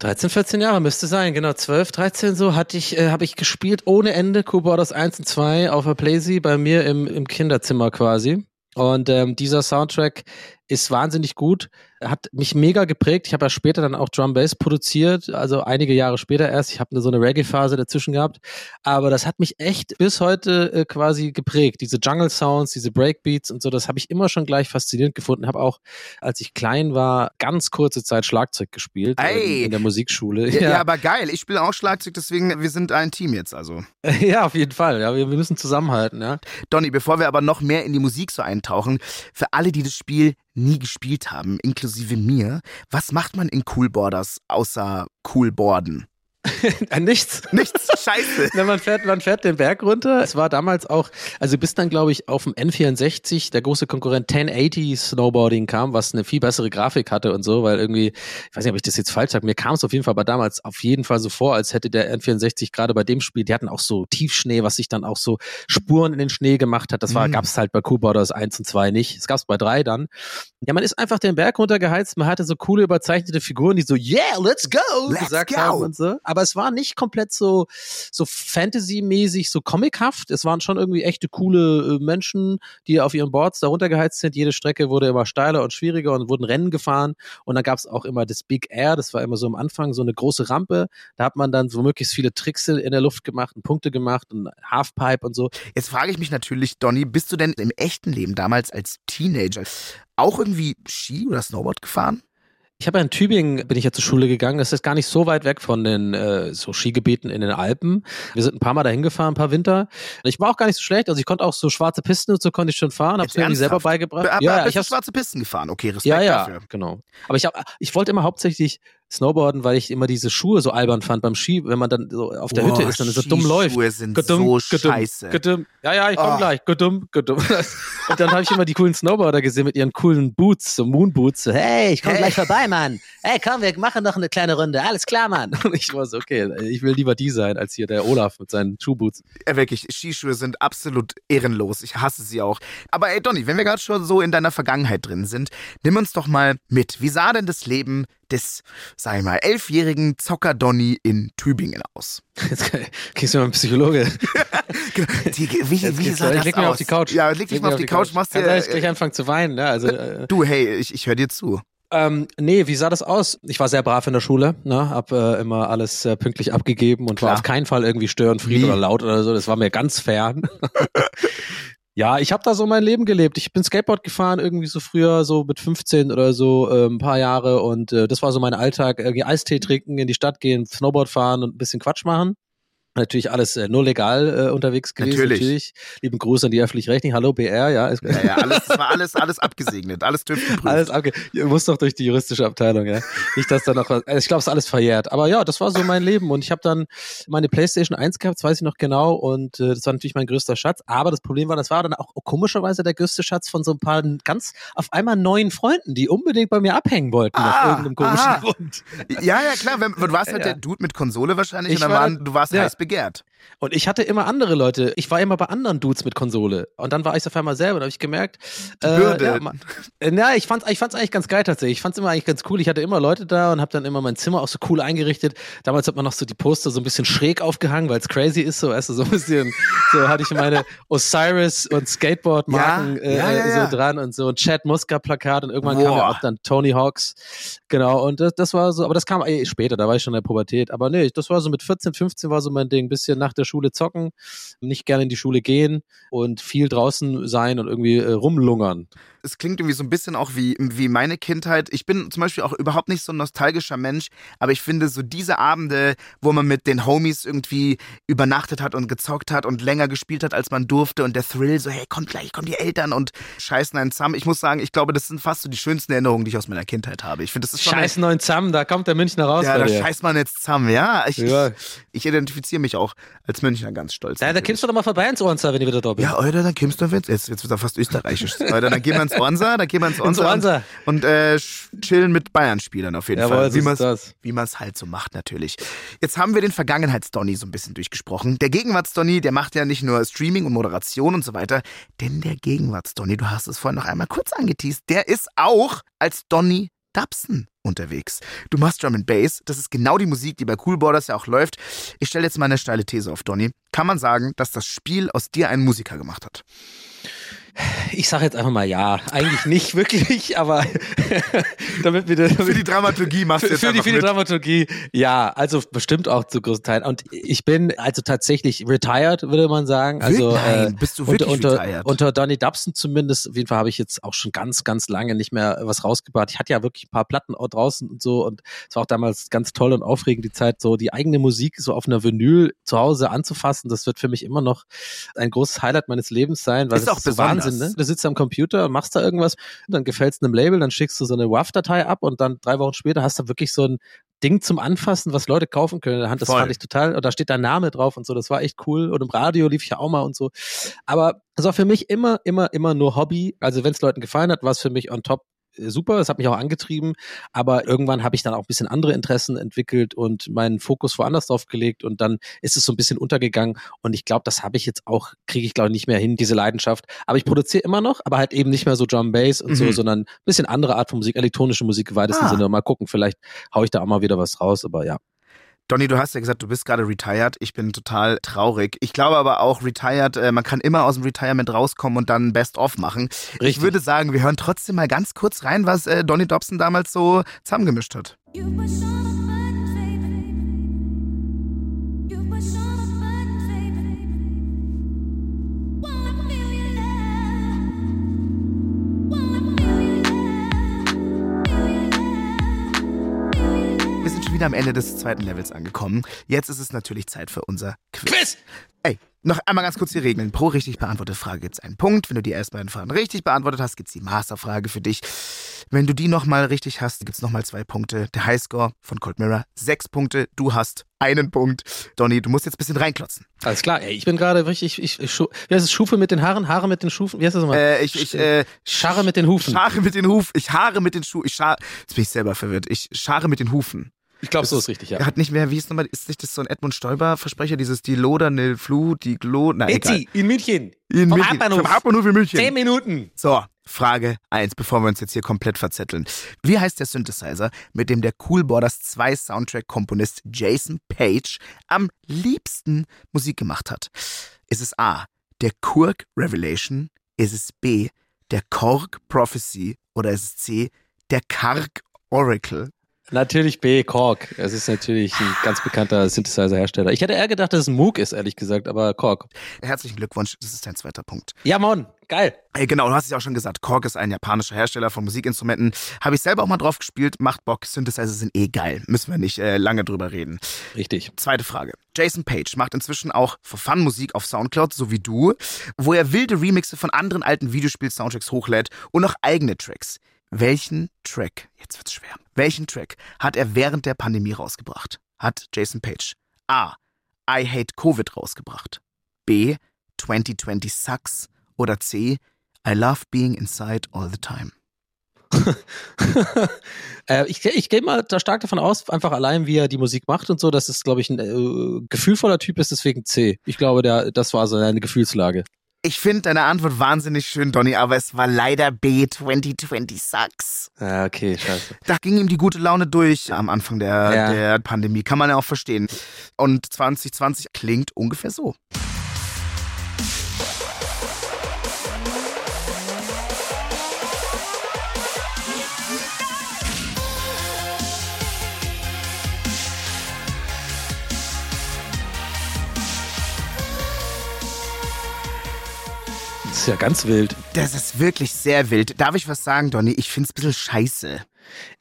13, 14 Jahre müsste sein, genau. 12, 13 so hatte ich, äh, habe ich gespielt ohne Ende. Cool Borders 1 und 2 auf der Playsee bei mir im, im Kinderzimmer quasi. Und ähm, dieser Soundtrack ist wahnsinnig gut, hat mich mega geprägt. Ich habe ja später dann auch Drum Bass produziert, also einige Jahre später erst. Ich habe so eine Reggae-Phase dazwischen gehabt, aber das hat mich echt bis heute äh, quasi geprägt. Diese Jungle Sounds, diese Breakbeats und so, das habe ich immer schon gleich faszinierend gefunden. Habe auch, als ich klein war, ganz kurze Zeit Schlagzeug gespielt Ey. in, der Musikschule. <laughs> Ja, ja. aber geil. Ich spiele auch Schlagzeug, deswegen wir sind ein Team jetzt also. <laughs> ja, auf jeden Fall. Ja, wir, wir müssen zusammenhalten. Ja. Donny, bevor wir aber noch mehr in die Musik so eintauchen, für alle, die das Spiel nie gespielt haben, inklusive mir, was macht man in Cool Borders außer Coolboarden? Äh, <laughs> Nichts. Nichts. Scheiße. <laughs> Na, man fährt, man fährt den Berg runter. Es war damals auch, also bis dann, glaube ich, auf dem N64 der große Konkurrent 1080 Snowboarding kam, was eine viel bessere Grafik hatte und so, weil irgendwie, ich weiß nicht, ob ich das jetzt falsch sage, mir kam es auf jeden Fall aber damals auf jeden Fall so vor, als hätte der N64 gerade bei dem Spiel, die hatten auch so Tiefschnee, was sich dann auch so Spuren in den Schnee gemacht hat. Das war, Mhm. gab's halt bei Cool Borders 1 und 2 nicht. Es gab's bei 3 dann. Ja, man ist einfach den Berg runtergeheizt, man hatte so coole überzeichnete Figuren, die so, yeah, let's go, Let's gesagt go. haben und so. Aber es war nicht komplett so, so Fantasy-mäßig, so comichaft. Es waren schon irgendwie echte coole äh, Menschen, die auf ihren Boards da runtergeheizt sind. Jede Strecke wurde immer steiler und schwieriger und wurden Rennen gefahren. Und dann gab es auch immer das Big Air, das war immer so am Anfang so eine große Rampe. Da hat man dann so möglichst viele Tricks in der Luft gemacht und Punkte gemacht und Halfpipe und so. Jetzt frage ich mich natürlich, Donny, bist du denn im echten Leben damals als Teenager auch irgendwie Ski oder Snowboard gefahren? Ich habe ja in Tübingen, bin ich ja zur Schule gegangen. Das ist gar nicht so weit weg von den äh, so Skigebieten in den Alpen. Wir sind ein paar Mal dahin gefahren, ein paar Winter. Ich war auch gar nicht so schlecht. Also ich konnte auch so schwarze Pisten und so konnte ich schon fahren. Hab's Jetzt mir selber beigebracht. Aber ja, ja, bist ich du hab's, schwarze Pisten gefahren? Okay, Respekt ja, ja, dafür. genau. Aber ich, hab, ich wollte immer hauptsächlich Snowboarden, weil ich immer diese Schuhe so albern fand beim Ski, wenn man dann so auf der Boah, Hütte ist und so dumm läuft. Skischuhe sind Gedumm, so gedumm, scheiße. gedumm. Ja, ja, ich komm Oh. gleich. Gedumm, gedumm. <laughs> Und dann habe ich immer die coolen Snowboarder gesehen mit ihren coolen Boots, so Moonboots. So, hey, ich komm Hey. gleich vorbei, Mann. Hey, komm, wir machen noch eine kleine Runde. Alles klar, Mann. <laughs> Und ich war so, okay, ich will lieber die sein, als hier der Olaf mit seinen Schuhboots. Äh, wirklich, Skischuhe sind absolut ehrenlos. Ich hasse sie auch. Aber ey, Donny, wenn wir gerade schon so in deiner Vergangenheit drin sind, nimm uns doch mal mit. Wie sah denn das Leben des, sag ich mal, elfjährigen Zocker Donny in Tübingen aus? <laughs> Jetzt kriegst du mal einen Psychologe. <laughs> Die, wie Jetzt wie sah das leg mich auf die Couch. Ja, leg dich mal auf die Couch, machst Kann dir. gleich, gleich anfangen zu weinen, ne? Also, äh, Du, hey, ich, ich höre dir zu. Ähm, nee, wie sah das aus? Ich war sehr brav in der Schule, ne? hab äh, immer alles äh, pünktlich abgegeben und Klar. war auf keinen Fall irgendwie störenfried Nie. oder laut oder so. Das war mir ganz fern. <laughs> ja, ich habe da so mein Leben gelebt. Ich bin Skateboard gefahren, irgendwie so früher, so mit 15 oder so, äh, ein paar Jahre und äh, das war so mein Alltag. Irgendwie Eistee trinken, in die Stadt gehen, Snowboard fahren und ein bisschen Quatsch machen. Natürlich alles äh, nur legal äh, unterwegs gewesen. Natürlich. Lieben Gruß an die öffentlich-rechtlichen. Hallo BR, ja. Ist, Ja, ja, alles, das war alles, alles abgesegnet, alles TÜV alles abge Ihr muss doch durch die juristische Abteilung, ja. Nicht, dass da noch was, also ich glaube, es ist alles verjährt. Aber ja, das war so mein Leben. Und ich habe dann meine Playstation 1 gehabt, das weiß ich noch genau. Und äh, das war natürlich mein größter Schatz. Aber das Problem war, das war dann auch komischerweise der größte Schatz von so ein paar ganz auf einmal neuen Freunden, die unbedingt bei mir abhängen wollten, Ah, aus irgendeinem komischen aha. Grund. Ja, ja, klar. Wenn, du warst halt Ja. der Dude mit Konsole wahrscheinlich Ich und dann war waren, du warst ja. heiß To get. Und ich hatte immer andere Leute. Ich war immer bei anderen Dudes mit Konsole. Und dann war ich auf einmal selber. Da habe ich gemerkt. Äh, Bürde. Ja, ma, äh, na, ich fand's, ich fand's eigentlich ganz geil tatsächlich. Ich fand's immer eigentlich ganz cool. Ich hatte immer Leute da und habe dann immer mein Zimmer auch so cool eingerichtet. Damals hat man noch so die Poster so ein bisschen schräg aufgehangen, weil es crazy ist. So, weißt du, so ein bisschen. So hatte ich meine Osiris und Skateboard-Marken Ja, äh, ja. so dran und so ein Chad Muska-Plakat und irgendwann Boah. kam ja auch dann Tony Hawks. Genau. Und das, das war so, aber das kam eh später. Da war ich schon in der Pubertät. Aber nee, das war so mit 14, 15 war so mein Ding. Bisschen nach der Schule zocken, nicht gerne in die Schule gehen und viel draußen sein und irgendwie äh, rumlungern. es klingt irgendwie so ein bisschen auch wie, wie meine Kindheit. Ich bin zum Beispiel auch überhaupt nicht so ein nostalgischer Mensch, aber ich finde so diese Abende, wo man mit den Homies irgendwie übernachtet hat und gezockt hat und länger gespielt hat, als man durfte und der Thrill so, hey, kommt gleich, kommen die Eltern und scheißen einen zusammen. Ich muss sagen, ich glaube, das sind fast so die schönsten Erinnerungen, die ich aus meiner Kindheit habe. Ich finde, das ist schon Scheiß neuen Zamm, da kommt der Münchner raus ja, da dir. scheißt man jetzt zusammen, ja. Ich, Ja. ich identifiziere mich auch als Münchner ganz stolz. Ja, da kommst du doch mal vorbei ins Ohrensaal, wenn ich wieder da bin. Ja, oder dann kommst du jetzt, jetzt, jetzt wird er fast österreichisch. <laughs> Oder dann gehen wir ins Ornsa, dann gehen wir ins Ornsa, Ornsa. und, und äh, chillen mit Bayern-Spielern auf jeden Jawohl, Fall. Wie wie man's halt so macht, natürlich. Jetzt haben wir den Vergangenheits-Donny so ein bisschen durchgesprochen. Der Gegenwarts-Donny, der macht ja nicht nur Streaming und Moderation und so weiter, denn der Gegenwarts-Donny, du hast es vorhin noch einmal kurz angeteased, der ist auch als Donny Dubson unterwegs. Du machst Drum and Bass, das ist genau die Musik, die bei Cool Borders ja auch läuft. Ich stelle jetzt mal eine steile These auf, Donny. Kann man sagen, dass das Spiel aus dir einen Musiker gemacht hat? Ich sage jetzt einfach mal ja. Eigentlich nicht <laughs> wirklich, aber <laughs> damit wir damit Für die Dramaturgie machst du jetzt für die, für die. Dramaturgie, ja, also bestimmt auch zu großen Teilen. Und ich bin also tatsächlich retired, würde man sagen. Also Nein, äh, bist du unter, wirklich unter, retired? unter Donny Dubson zumindest, auf jeden Fall habe ich jetzt auch schon ganz, ganz lange nicht mehr was rausgebracht. Ich hatte ja wirklich ein paar Platten auch draußen und so und es war auch damals ganz toll und aufregend, die Zeit, so die eigene Musik so auf einer Vinyl zu Hause anzufassen. Das wird für mich immer noch ein großes Highlight meines Lebens sein, weil Ist das auch besonders. Wahnsinn, ne? Du sitzt am Computer und machst da irgendwas, dann gefällt es einem Label, dann schickst du so eine WAV-Datei ab und dann drei Wochen später hast du wirklich so ein Ding zum Anfassen, was Leute kaufen können in der Hand. Das Voll. fand ich total, und da steht dein Name drauf und so, das war echt cool. Und im Radio lief ich ja auch mal und so. Aber es war für mich immer, immer, immer nur Hobby. Also wenn es Leuten gefallen hat, war es für mich on top super, es hat mich auch angetrieben, aber irgendwann habe ich dann auch ein bisschen andere Interessen entwickelt und meinen Fokus woanders drauf gelegt und dann ist es so ein bisschen untergegangen und ich glaube, das habe ich jetzt auch, kriege ich glaube ich nicht mehr hin, diese Leidenschaft, aber ich produziere immer noch, aber halt eben nicht mehr so Drum Bass und so, Mhm. sondern ein bisschen andere Art von Musik, elektronische Musik im weitesten Ah. Sinne. Mal gucken, vielleicht hau ich da auch mal wieder was raus, aber ja. Donny, du hast ja gesagt, du bist gerade retired. Ich bin total traurig. Ich glaube aber auch, retired, äh, man kann immer aus dem Retirement rauskommen und dann Best-of machen. Ich Richtig. würde sagen, wir hören trotzdem mal ganz kurz rein, was äh, Donny Dobson damals so zusammengemischt hat. You sind am Ende des zweiten Levels angekommen. Jetzt ist es natürlich Zeit für unser Quiz. Quiz! Ey, noch einmal ganz kurz die Regeln. Pro richtig beantwortete Frage gibt's einen Punkt. Wenn du die ersten beiden Fragen richtig beantwortet hast, gibt's die Masterfrage für dich. Wenn du die nochmal richtig hast, gibt's nochmal zwei Punkte. Der Highscore von Cold Mirror, sechs Punkte. Du hast einen Punkt. Donny, du musst jetzt ein bisschen reinklotzen. Alles klar, ey, ich bin gerade richtig, ich, ich, wie heißt es, Schufe mit den Haaren, Haare mit den Schufen, wie heißt das nochmal? Äh, ich, ich, äh, Scharre mit den Hufen. Schare mit den Hufen. Ich haare mit den Schuhen. Ich Jetzt bin ich selber verwirrt. Ich schare mit den Hufen. Ich glaube, so ist richtig, ja. Er hat nicht mehr, wie ist nochmal, ist nicht das so ein Edmund Stoiber-Versprecher, dieses die Loder, ne Flu, die Glo, na egal. Itzi, in München. In Vom München. Hauptbahnhof. Vom Hauptbahnhof in München. Zehn Minuten. So, Frage eins, bevor wir uns jetzt hier komplett verzetteln. Wie heißt der Synthesizer, mit dem der Cool Borders 2 Soundtrack-Komponist Jason Page am liebsten Musik gemacht hat? Ist es A, der Kurk Revelation? Ist es B, der Korg Prophecy? Oder ist es C, der Karg Oracle? Natürlich B, Korg. Es ist natürlich ein ganz bekannter Synthesizer-Hersteller. Ich hätte eher gedacht, dass es ein Moog ist, ehrlich gesagt, aber Korg. Herzlichen Glückwunsch, das ist dein zweiter Punkt. Ja, Mann, geil. Hey, genau, du hast es ja auch schon gesagt, Korg ist ein japanischer Hersteller von Musikinstrumenten. Habe ich selber auch mal drauf gespielt, macht Bock, Synthesizer sind eh geil. Müssen wir nicht äh, lange drüber reden. Richtig. Zweite Frage. Jason Page macht inzwischen auch for Fun Musik auf Soundcloud, so wie du, wo er wilde Remixe von anderen alten Videospiel-Soundtracks hochlädt und auch eigene Tracks. Welchen Track, jetzt wird's schwer, welchen Track hat er während der Pandemie rausgebracht? Hat Jason Page A. I Hate Covid rausgebracht? B. 2020 Sucks? Oder C. I Love Being Inside All the Time? <laughs> äh, ich ich gehe mal da stark davon aus, einfach allein wie er die Musik macht und so, dass es, glaube ich, ein äh, gefühlvoller Typ ist, deswegen C. Ich glaube, der, das war so eine Gefühlslage. Ich finde deine Antwort wahnsinnig schön, Donny, aber es war leider B. 2020 sucks. Ja, okay, scheiße. Da ging ihm die gute Laune durch am Anfang der, Ja. der Pandemie. Kann man ja auch verstehen. Und 2020 klingt ungefähr so. Ist ja ganz wild. Das ist wirklich sehr wild. Darf ich was sagen, Donny? Ich find's ein bisschen scheiße.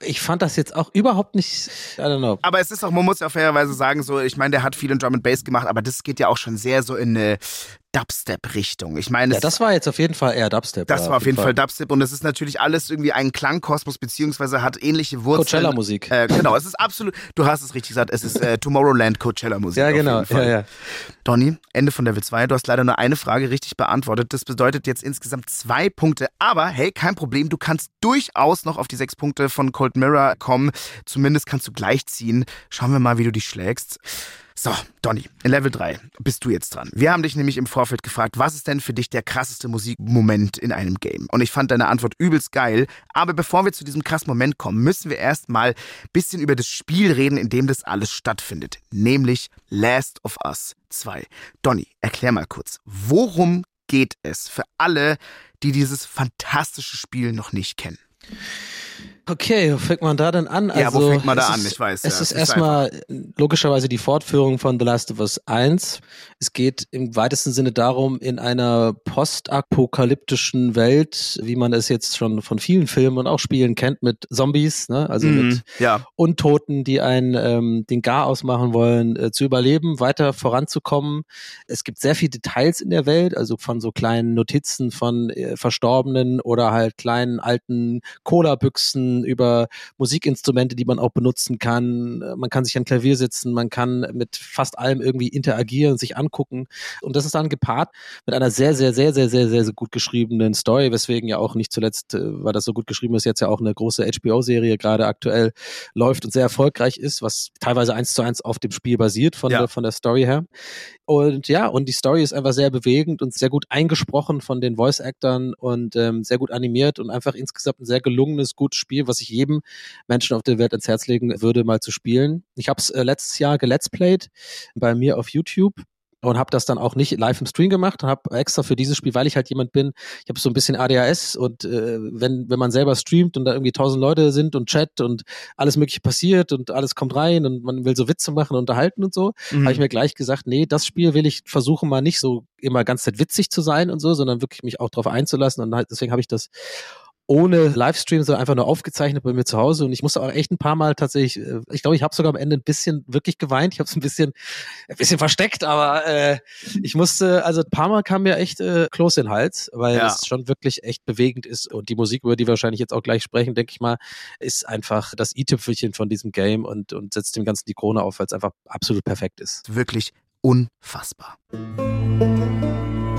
Ich fand das jetzt auch überhaupt nicht, I don't know. Aber es ist auch, man muss ja fairerweise sagen, so, ich meine, der hat viel in Drum and Bass gemacht, aber das geht ja auch schon sehr so in eine Dubstep-Richtung. Ich meine, Ja, das war jetzt auf jeden Fall eher Dubstep. das war auf jeden Fall Dubstep und es ist natürlich alles irgendwie ein Klangkosmos, beziehungsweise hat ähnliche Wurzeln. Coachella-Musik. Äh, genau, es ist absolut, du hast es richtig gesagt, es ist äh, Tomorrowland Coachella-Musik. Ja, genau. Fall. Ja, ja. Donny, Ende von Level 2. Du hast leider nur eine Frage richtig beantwortet. Das bedeutet jetzt insgesamt zwei Punkte. Aber hey, kein Problem. Du kannst durchaus noch auf die sechs Punkte von Cold Mirror kommen. Zumindest kannst du gleich ziehen. Schauen wir mal, wie du dich schlägst. So, Donny, in Level 3 bist du jetzt dran. Wir haben dich nämlich im Vorfeld gefragt, was ist denn für dich der krasseste Musikmoment in einem Game? Und ich fand deine Antwort übelst geil. Aber bevor wir zu diesem krassen Moment kommen, müssen wir erstmal ein bisschen über das Spiel reden, in dem das alles stattfindet. Nämlich Last of Us 2. Donny, erklär mal kurz, worum geht es für alle, die dieses fantastische Spiel noch nicht kennen? Okay, wo fängt man da denn an? Ja, wo Also, fängt man da an? ist- Ich weiß, Es ja, ist erstmal logischerweise die Fortführung von The Last of Us 1. Es geht im weitesten Sinne darum, in einer postapokalyptischen Welt, wie man es jetzt schon von vielen Filmen und auch Spielen kennt, mit Zombies, ne? also mit Mhm, ja. Untoten, die einen ähm, den Gar ausmachen wollen, äh, zu überleben, weiter voranzukommen. Es gibt sehr viele Details in der Welt, also von so kleinen Notizen von äh, Verstorbenen oder halt kleinen alten Cola-Büchsen über Musikinstrumente, die man auch benutzen kann. Äh, Man kann sich an Klavier sitzen, man kann mit fast allem irgendwie interagieren, sich angucken. Und das ist dann gepaart mit einer sehr, sehr, sehr, sehr, sehr, sehr, sehr gut geschriebenen Story, weswegen ja auch nicht zuletzt, äh, weil das so gut geschrieben ist, jetzt ja auch eine große HBO-Serie gerade aktuell läuft und sehr erfolgreich ist, was teilweise eins zu eins auf dem Spiel basiert von, Ja. der, von der Story her. Und ja, und die Story ist einfach sehr bewegend und sehr gut eingesprochen von den Voice-Actern und ähm, sehr gut animiert und einfach insgesamt ein sehr gelungenes, gutes Spiel, was ich jedem Menschen auf der Welt ans Herz legen würde, mal zu spielen. Ich habe es äh, letztes Jahr gelet's played bei mir auf YouTube und habe das dann auch nicht live im Stream gemacht, habe extra für dieses Spiel, weil ich halt jemand bin, ich habe so ein bisschen ADHS und äh, wenn wenn man selber streamt und da irgendwie tausend Leute sind und Chat und alles mögliche passiert und alles kommt rein und man will so Witze machen und unterhalten und so, Mhm. habe ich mir gleich gesagt, nee, das Spiel will ich versuchen mal nicht so immer ganz Zeit witzig zu sein und so, sondern wirklich mich auch darauf einzulassen und halt, deswegen habe ich das ohne Livestream, so einfach nur aufgezeichnet bei mir zu Hause und ich musste auch echt ein paar Mal tatsächlich, äh, ich glaube, ich habe sogar am Ende ein bisschen wirklich geweint, ich habe es ein bisschen, ein bisschen versteckt, aber äh, ich musste, also ein paar Mal kam mir echt äh, Kloß in den Hals, weil Ja. es schon wirklich echt bewegend ist und die Musik, über die wir wahrscheinlich jetzt auch gleich sprechen, denke ich mal, ist einfach das i-Tüpfelchen von diesem Game und, und setzt dem Ganzen die Krone auf, weil es einfach absolut perfekt ist. Wirklich unfassbar. Ja,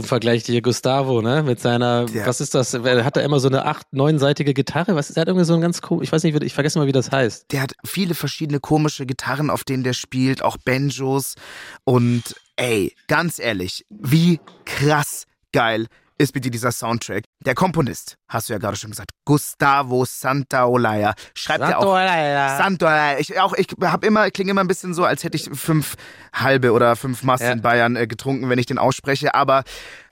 unvergleichliche Gustavo, ne? Mit seiner, Der- was ist das? Hat er immer so eine acht, neunseitige Gitarre? Was ist, er hat irgendwie so ein ganz cool, ich weiß nicht, ich vergesse mal, wie das heißt. Der hat viele verschiedene komische Gitarren, auf denen der spielt, auch Banjos. Und ey, ganz ehrlich, wie krass geil ist bitte dieser Soundtrack. Der Komponist, hast du ja gerade schon gesagt, Gustavo Santaolalla, schreibt ja auch Santaolalla. Ich auch, ich habe immer, klinge immer ein bisschen so, als hätte ich fünf halbe oder fünf Maß Ja. in Bayern äh, getrunken, wenn ich den ausspreche. Aber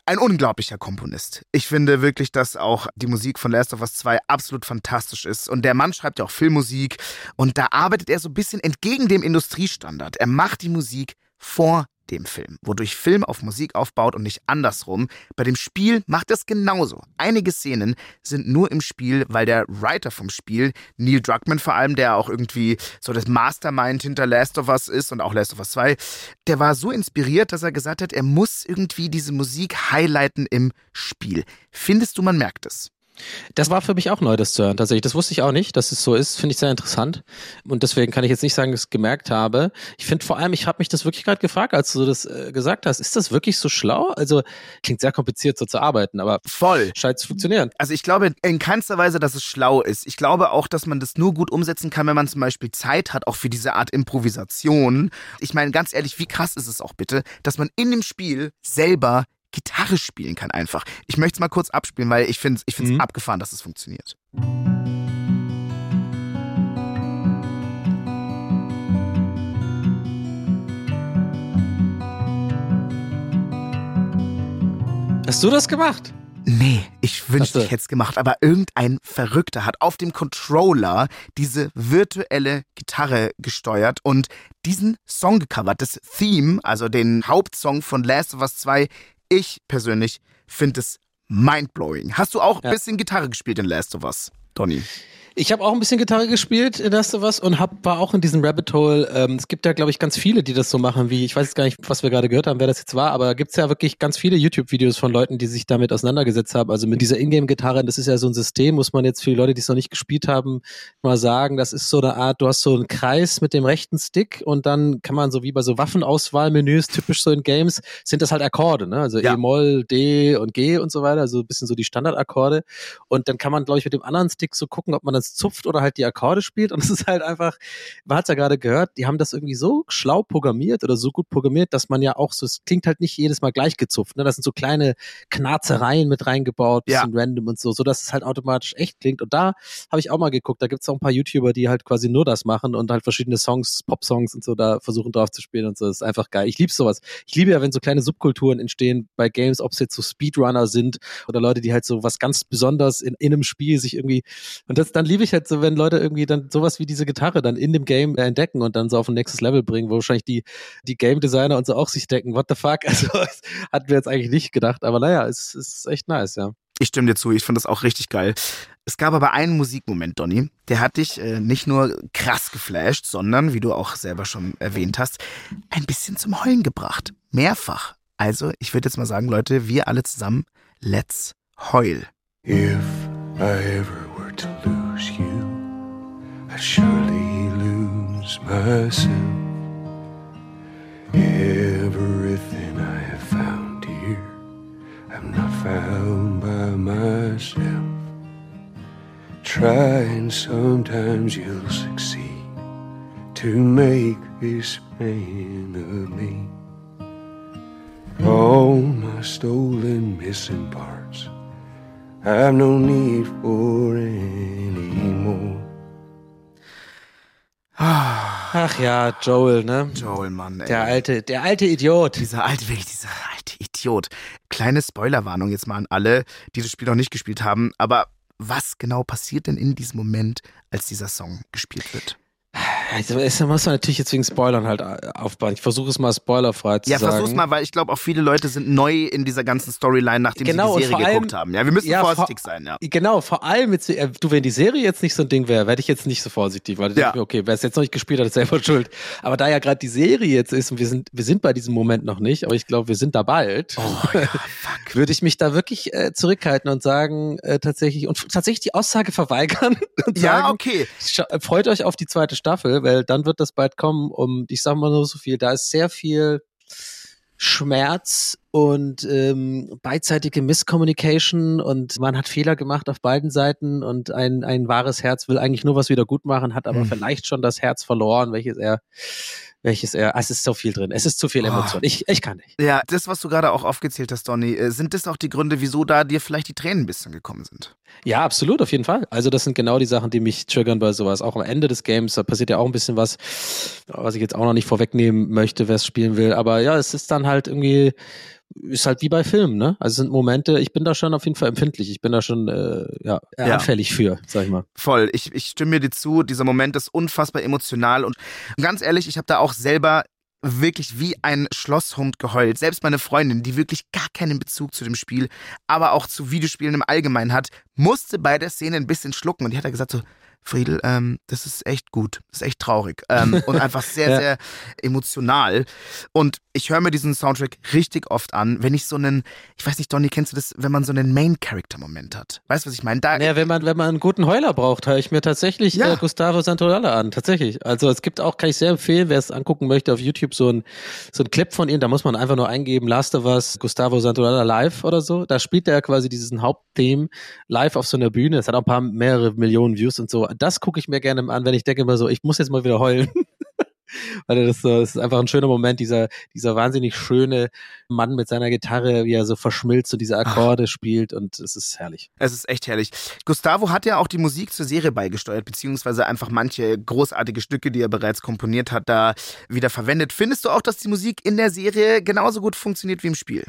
ein unglaublicher Komponist. Ich finde wirklich, dass auch die Musik von Last of Us 2 absolut fantastisch ist. Und der Mann schreibt ja auch Filmmusik. Und da arbeitet er so ein bisschen entgegen dem Industriestandard. Er macht die Musik vor dem Film, wodurch Film auf Musik aufbaut und nicht andersrum. Bei dem Spiel macht es genauso. Einige Szenen sind nur im Spiel, weil der Writer vom Spiel, Neil Druckmann vor allem, der auch irgendwie so das Mastermind hinter Last of Us ist und auch Last of Us 2, der war so inspiriert, dass er gesagt hat, er muss irgendwie diese Musik highlighten im Spiel. Findest du, man merkt es? Das war für mich auch neu, das zu hören. Tatsächlich, das wusste ich auch nicht, dass es so ist. Finde ich sehr interessant. Und deswegen kann ich jetzt nicht sagen, dass ich es gemerkt habe. Ich finde vor allem, ich habe mich das wirklich gerade gefragt, als du das äh, gesagt hast. Ist das wirklich so schlau? Also klingt sehr kompliziert, so zu arbeiten, aber Voll. scheint zu funktionieren. Also ich glaube in keinster Weise, dass es schlau ist. Ich glaube auch, dass man das nur gut umsetzen kann, wenn man zum Beispiel Zeit hat, auch für diese Art Improvisation. Ich meine, ganz ehrlich, wie krass ist es auch bitte, dass man in dem Spiel selber Gitarre spielen kann einfach. Ich möchte es mal kurz abspielen, weil ich finde es ich find's Mhm. abgefahren, dass es funktioniert. Hast du das gemacht? Nee, ich wünschte, ich hätte es gemacht, aber irgendein Verrückter hat auf dem Controller diese virtuelle Gitarre gesteuert und diesen Song gecovert. Das Theme, also den Hauptsong von Last of Us 2, ich persönlich finde es mindblowing. Hast du auch ein Ja. bisschen Gitarre gespielt in Last of Us, Donny? Ich habe auch ein bisschen Gitarre gespielt, in Last of Us, und hab, war auch in diesem Rabbit Hole. Ähm, es gibt ja, glaube ich, ganz viele, die das so machen, wie, ich weiß jetzt gar nicht, was wir gerade gehört haben, wer das jetzt war, aber gibt's ja wirklich ganz viele YouTube-Videos von Leuten, die sich damit auseinandergesetzt haben. Also mit dieser Ingame-Gitarre, das ist ja so ein System, muss man jetzt für die Leute, die es noch nicht gespielt haben, mal sagen, das ist so eine Art, du hast so einen Kreis mit dem rechten Stick und dann kann man so wie bei so Waffenauswahlmenüs, typisch so in Games, sind das halt Akkorde, ne? Also Ja. E-Moll, D und G und so weiter, so ein bisschen so die Standardakkorde. Und dann kann man, glaube ich, mit dem anderen Stick so gucken, ob man das zupft oder halt die Akkorde spielt. Und es ist halt einfach, man hat's ja gerade gehört, die haben das irgendwie so schlau programmiert oder so gut programmiert, dass man ja auch so, es klingt halt nicht jedes Mal gleich gezupft. Ne? Das sind so kleine Knarzereien mit reingebaut, Ja. bisschen random und so, so dass es halt automatisch echt klingt. Und da habe ich auch mal geguckt, da gibt's auch ein paar YouTuber, die halt quasi nur das machen und halt verschiedene Songs, Pop-Songs und so da versuchen drauf zu spielen und so. Das ist einfach geil. Ich liebe sowas. Ich liebe ja, wenn so kleine Subkulturen entstehen bei Games, ob es jetzt so Speedrunner sind oder Leute, die halt so was ganz Besonderes in, in einem Spiel sich irgendwie und das dann liebe ich halt so, wenn Leute irgendwie dann sowas wie diese Gitarre dann in dem Game entdecken und dann so auf ein nächstes Level bringen, wo wahrscheinlich die die Game Designer und so auch sich denken, what the fuck? <laughs> Also das hatten wir jetzt eigentlich nicht gedacht, aber naja, es, es ist echt nice, ja. Ich stimme dir zu, ich finde das auch richtig geil. Es gab aber einen Musikmoment, Donny, der hat dich äh, nicht nur krass geflasht, sondern, wie du auch selber schon erwähnt hast, ein bisschen zum Heulen gebracht. Mehrfach. Also, ich würde jetzt mal sagen, Leute, wir alle zusammen, let's heul. If I ever to lose you, I'd surely lose myself. Everything I have found here, I'm not found by myself. Try and sometimes you'll succeed to make this man of me. All my stolen missing parts. I've no need for any more. Ach ja, Joel, ne? Joel, Mann, ey. Der alte, der alte Idiot. Dieser alte, wirklich dieser alte Idiot. Kleine Spoilerwarnung jetzt mal an alle, die das Spiel noch nicht gespielt haben. Aber was genau passiert denn in diesem Moment, als dieser Song gespielt wird? Es muss man natürlich jetzt wegen Spoilern halt äh, aufbauen. Ich versuche es mal spoilerfrei zu Ja, sagen. versuch's mal, weil ich glaube, auch viele Leute sind neu in dieser ganzen Storyline, nachdem Genau, sie die vor Serie allem- geguckt haben. Ja, wir müssen Ja, vorsichtig vor- sein, ja. Genau, vor allem jetzt, äh, du, wenn die Serie jetzt nicht so ein Ding wäre, wäre ich jetzt nicht so vorsichtig, weil ich Ja. mir, okay, wer es jetzt noch nicht gespielt hat, ist selber <laughs> schuld. Aber da ja gerade die Serie jetzt ist und wir sind, wir sind bei diesem Moment noch nicht, aber ich glaube, wir sind da bald, Oh, ja, <laughs> fuck. würde ich mich da wirklich äh, zurückhalten und sagen, äh, tatsächlich, und tatsächlich die Aussage verweigern <laughs> Ja, sagen, okay. Freut euch auf die zweite Staffel, weil dann wird das bald kommen. Um, ich sag mal nur so viel, da ist sehr viel Schmerz und ähm, beidseitige Misscommunication und man hat Fehler gemacht auf beiden Seiten und ein, ein wahres Herz will eigentlich nur was wieder gut machen, hat aber Hm. vielleicht schon das Herz verloren, welches er, welches er, es ist so viel drin, es ist zu viel Oh. Emotion. Ich, ich kann nicht. Ja, das, was du gerade auch aufgezählt hast, Donny, äh, sind das auch die Gründe, wieso da dir vielleicht die Tränen ein bisschen gekommen sind? Ja, absolut, auf jeden Fall. Also das sind genau die Sachen, die mich triggern bei sowas. Auch am Ende des Games, da passiert ja auch ein bisschen was, was ich jetzt auch noch nicht vorwegnehmen möchte, wer es spielen will. Aber ja, es ist dann halt irgendwie, ist halt wie bei Filmen, ne? Also es sind Momente, ich bin da schon auf jeden Fall empfindlich. Ich bin da schon äh, ja, Ja. anfällig für, sag ich mal. Voll. Ich, ich stimme dir zu. Dieser Moment ist unfassbar emotional und ganz ehrlich, ich habe da auch selber wirklich wie ein Schlosshund geheult. Selbst meine Freundin, die wirklich gar keinen Bezug zu dem Spiel, aber auch zu Videospielen im Allgemeinen hat, musste bei der Szene ein bisschen schlucken und die hat er gesagt so, Friedel, ähm, das ist echt gut, das ist echt traurig ähm, und <laughs> einfach sehr, Ja. sehr emotional. Und ich höre mir diesen Soundtrack richtig oft an, wenn ich so einen, ich weiß nicht, Donny, kennst du das, wenn man so einen Main-Character-Moment hat? Weißt du, was ich meine? Da, Naja, wenn man, wenn man einen guten Heuler braucht, höre ich mir tatsächlich Ja. äh, Gustavo Santaolalla an. Tatsächlich. Also es gibt auch, kann ich sehr empfehlen, wer es angucken möchte, auf YouTube so ein, so ein Clip von ihm, da muss man einfach nur eingeben, Last of Us, Gustavo Santaolalla live oder so. Da spielt er quasi diesen Haupttheme live auf so einer Bühne. Es hat auch ein paar mehrere Millionen Views und so. Das gucke ich mir gerne an, wenn ich denke immer so, ich muss jetzt mal wieder heulen. <laughs> Weil das so, es ist einfach ein schöner Moment, dieser, dieser wahnsinnig schöne Mann mit seiner Gitarre, wie er so verschmilzt und diese Akkorde spielt und es ist herrlich. Es ist echt herrlich. Gustavo hat ja auch die Musik zur Serie beigesteuert, beziehungsweise einfach manche großartige Stücke, die er bereits komponiert hat, da wieder verwendet. Findest du auch, dass die Musik in der Serie genauso gut funktioniert wie im Spiel?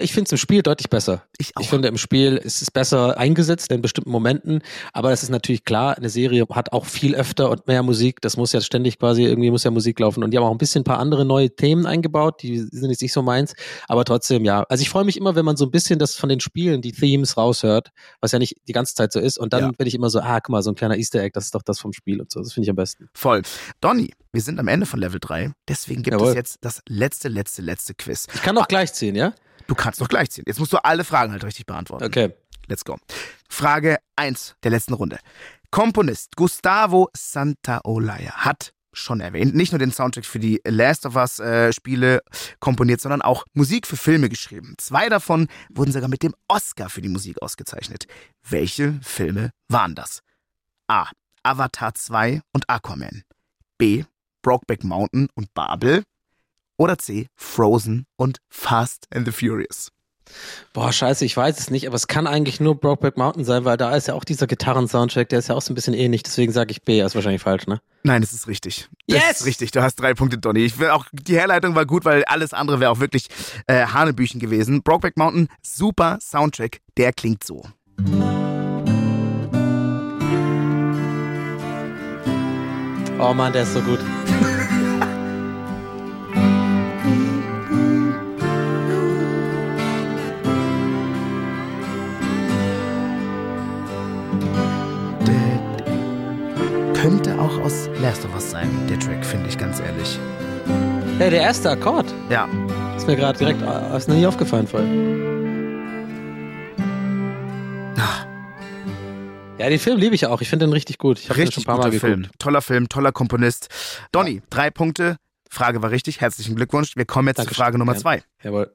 Ich finde es im Spiel deutlich besser. Ich auch. Ich finde, im Spiel ist es besser eingesetzt in bestimmten Momenten, aber es ist natürlich klar, eine Serie hat auch viel öfter und mehr Musik. Das muss ja ständig quasi, irgendwie muss ja Musik laufen. Und die haben auch ein bisschen ein paar andere neue Themen eingebaut, die sind jetzt nicht so meins, aber trotzdem, ja. Also ich freue mich immer, wenn man so ein bisschen das von den Spielen, die Themes raushört, was ja nicht die ganze Zeit so ist. Und dann Ja. bin ich immer so, ah, guck mal, so ein kleiner Easter Egg, das ist doch das vom Spiel und so. Das finde ich am besten. Voll. Donny, wir sind am Ende von Level 3, deswegen gibt Jawohl. es jetzt das letzte, letzte, letzte Quiz. Ich kann doch gleich ziehen, ja? Du kannst noch gleich ziehen. Jetzt musst du alle Fragen halt richtig beantworten. Okay. Let's go. Frage 1 der letzten Runde. Komponist Gustavo Santaolalla hat schon erwähnt, nicht nur den Soundtrack für die Last of Us äh, Spiele komponiert, sondern auch Musik für Filme geschrieben. Zwei davon wurden sogar mit dem Oscar für die Musik ausgezeichnet. Welche Filme waren das? A. Avatar 2 und Aquaman. B. Brokeback Mountain und Babel. Oder C. Frozen und Fast and the Furious. Boah, scheiße, ich weiß es nicht, aber es kann eigentlich nur Brokeback Mountain sein, weil da ist ja auch dieser Gitarren-Soundtrack, der ist ja auch so ein bisschen ähnlich, deswegen sage ich B, ist wahrscheinlich falsch, ne? Nein, das ist richtig. Das Yes! ist richtig. Du hast drei Punkte, Donny. Ich will auch, die Herleitung war gut, weil alles andere wäre auch wirklich äh, Hanebüchen gewesen. Brokeback Mountain, super Soundtrack. Der klingt so. Oh Mann, der ist so gut. Könnte auch aus Last of Us sein, der Track, finde ich ganz ehrlich. Hey, der erste Akkord. Ja, Ist mir gerade direkt, äh, ist mir nie aufgefallen voll. Ah, Ja, den Film liebe ich auch. Ich finde den richtig gut. Ich habe den schon ein paar Mal Film. geguckt. Toller Film, toller Komponist. Donny, drei Punkte. Frage war richtig. Herzlichen Glückwunsch. Wir kommen jetzt Dankeschön. zur Frage Nummer Ja. zwei. Jawohl.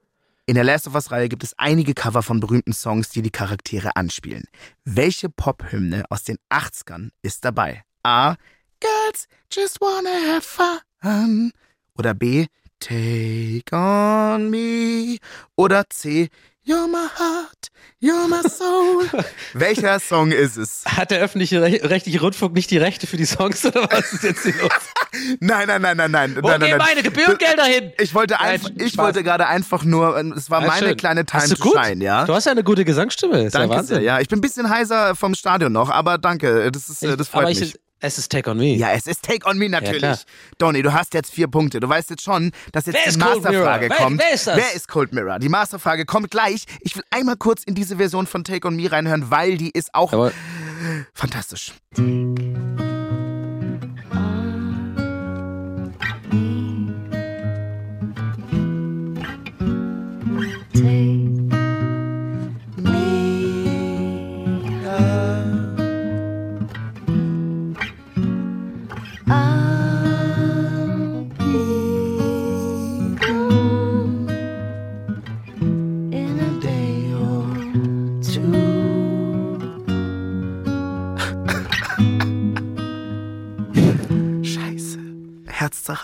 In der Last of Us-Reihe gibt es einige Cover von berühmten Songs, die die Charaktere anspielen. Welche Pop-Hymne aus den 80ern ist dabei? A. Girls just wanna have fun. Oder B. Take on me. Oder C. You're my heart, you're my soul. <laughs> Welcher Song ist es? Hat der öffentliche Re rechtliche Rundfunk nicht die Rechte für die Songs oder was ist jetzt hier los? <laughs> Nein, nein, nein, nein, nein. Wo nein, nein, gehen nein. meine Gebührengelder hin? Ich wollte Nein, einfach, ich Spaß. wollte gerade einfach nur, es war Ja, meine schön. kleine Time to gut? shine, ja. Du hast ja eine gute Gesangsstimme. Ist ja Danke Wahnsinn. sehr, ja. Ich bin ein bisschen heiser vom Stadion noch, aber danke. Das, ist, äh, das freut aber mich. ich, es ist Take on Me. ja, es ist Take on Me natürlich. klar. Donny, du hast jetzt vier Punkte. Du weißt jetzt schon, dass jetzt Wer die Masterfrage Mirror? Wer- kommt. wer ist das? Wer ist Cold Mirror? Die Masterfrage kommt gleich. Ich will einmal kurz in diese Version von Take on Me reinhören, weil die ist auch Jawohl. fantastisch. In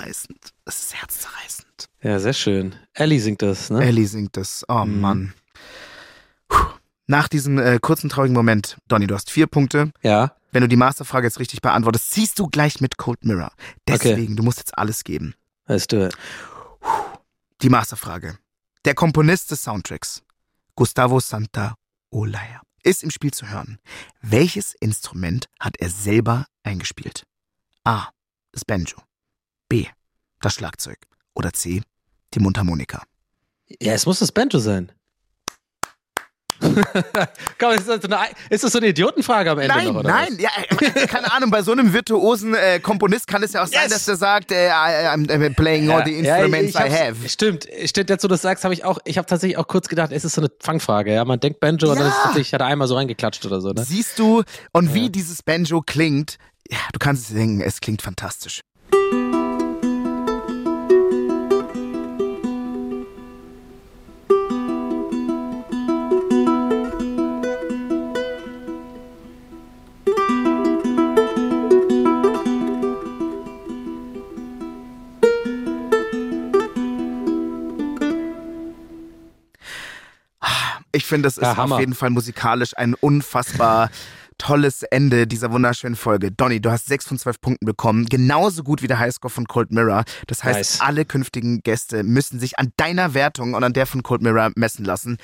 Herzzerreißend. Es ist herzzerreißend. Ja, sehr schön. Ellie singt das, ne? Ellie singt das. Oh Mhm. Mann. Puh. Nach diesem äh, kurzen traurigen Moment, Donny, du hast vier Punkte. Ja. Wenn du die Masterfrage jetzt richtig beantwortest, ziehst du gleich mit Cold Mirror. Deswegen, du musst jetzt alles geben. Weißt du. Die Masterfrage. Der Komponist des Soundtracks, Gustavo Santaolalla, ist im Spiel zu hören. Welches Instrument hat er selber eingespielt? A. Das Banjo. B. Das Schlagzeug. Oder C. Die Mundharmonika. Ja, es muss das Banjo sein. <laughs> Komm, ist das, so eine, ist das so eine Idiotenfrage am Ende Nein, noch, nein, ja, äh, keine Ahnung, bei so einem virtuosen äh, Komponist kann es ja auch sein, Yes. dass der sagt, äh, I- I'm äh, playing all was? the instruments ich I hab's- have. Stimmt, stimmt, jetzt wo du das sagst, habe ich auch, ich habe tatsächlich auch kurz gedacht, es ist so eine Fangfrage, ja, man denkt Banjo und dann Ja. ist tatsächlich, hat er einmal so reingeklatscht oder so, ne? Siehst du, und wie dieses Banjo klingt, ja, du kannst es denken, es klingt fantastisch. Ich finde, das ist Ja, auf jeden Fall musikalisch ein unfassbar <laughs> tolles Ende dieser wunderschönen Folge. Donny, du hast sechs von zwölf Punkten bekommen, genauso gut wie der Highscore von Cold Mirror. Das heißt, Nice. alle künftigen Gäste müssen sich an deiner Wertung und an der von Cold Mirror messen lassen.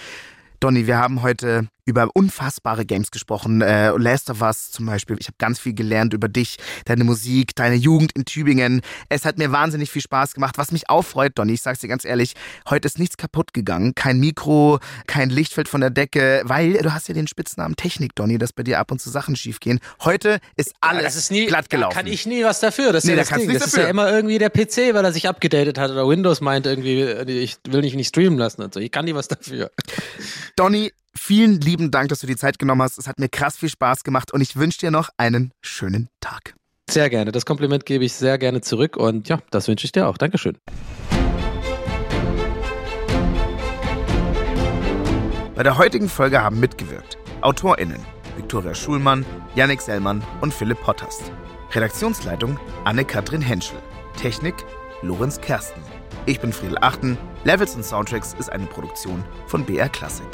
Donny, wir haben heute über unfassbare Games gesprochen. Äh, Last of Us zum Beispiel. Ich habe ganz viel gelernt über dich, deine Musik, deine Jugend in Tübingen. Es hat mir wahnsinnig viel Spaß gemacht. Was mich auffreut, Donny, ich sag's dir ganz ehrlich, heute ist nichts kaputt gegangen. Kein Mikro, kein Lichtfeld von der Decke, weil du hast ja den Spitznamen Technik, Donny, dass bei dir ab und zu Sachen schiefgehen. Heute ist alles das ist nie, glatt gelaufen. Da kann ich nie was dafür. Das ist Nee, ja da das kannst Ding. Das ist ja immer irgendwie der PC, weil er sich abgedatet hat oder Windows meint irgendwie, äh, ich will nicht nicht streamen lassen und so. Ich kann nie was dafür. Donny, vielen lieben Dank, dass du die Zeit genommen hast. Es hat mir krass viel Spaß gemacht und ich wünsche dir noch einen schönen Tag. Sehr gerne. Das Kompliment gebe ich sehr gerne zurück und ja, das wünsche ich dir auch. Dankeschön. Bei der heutigen Folge haben mitgewirkt AutorInnen Viktoria Schulmann, Yannick Sellmann und Philipp Potterst. Redaktionsleitung Anne-Kathrin Henschel. Technik Lorenz Kersten. Ich bin Friedel Achten. Levels und Soundtracks ist eine Produktion von BR Classic.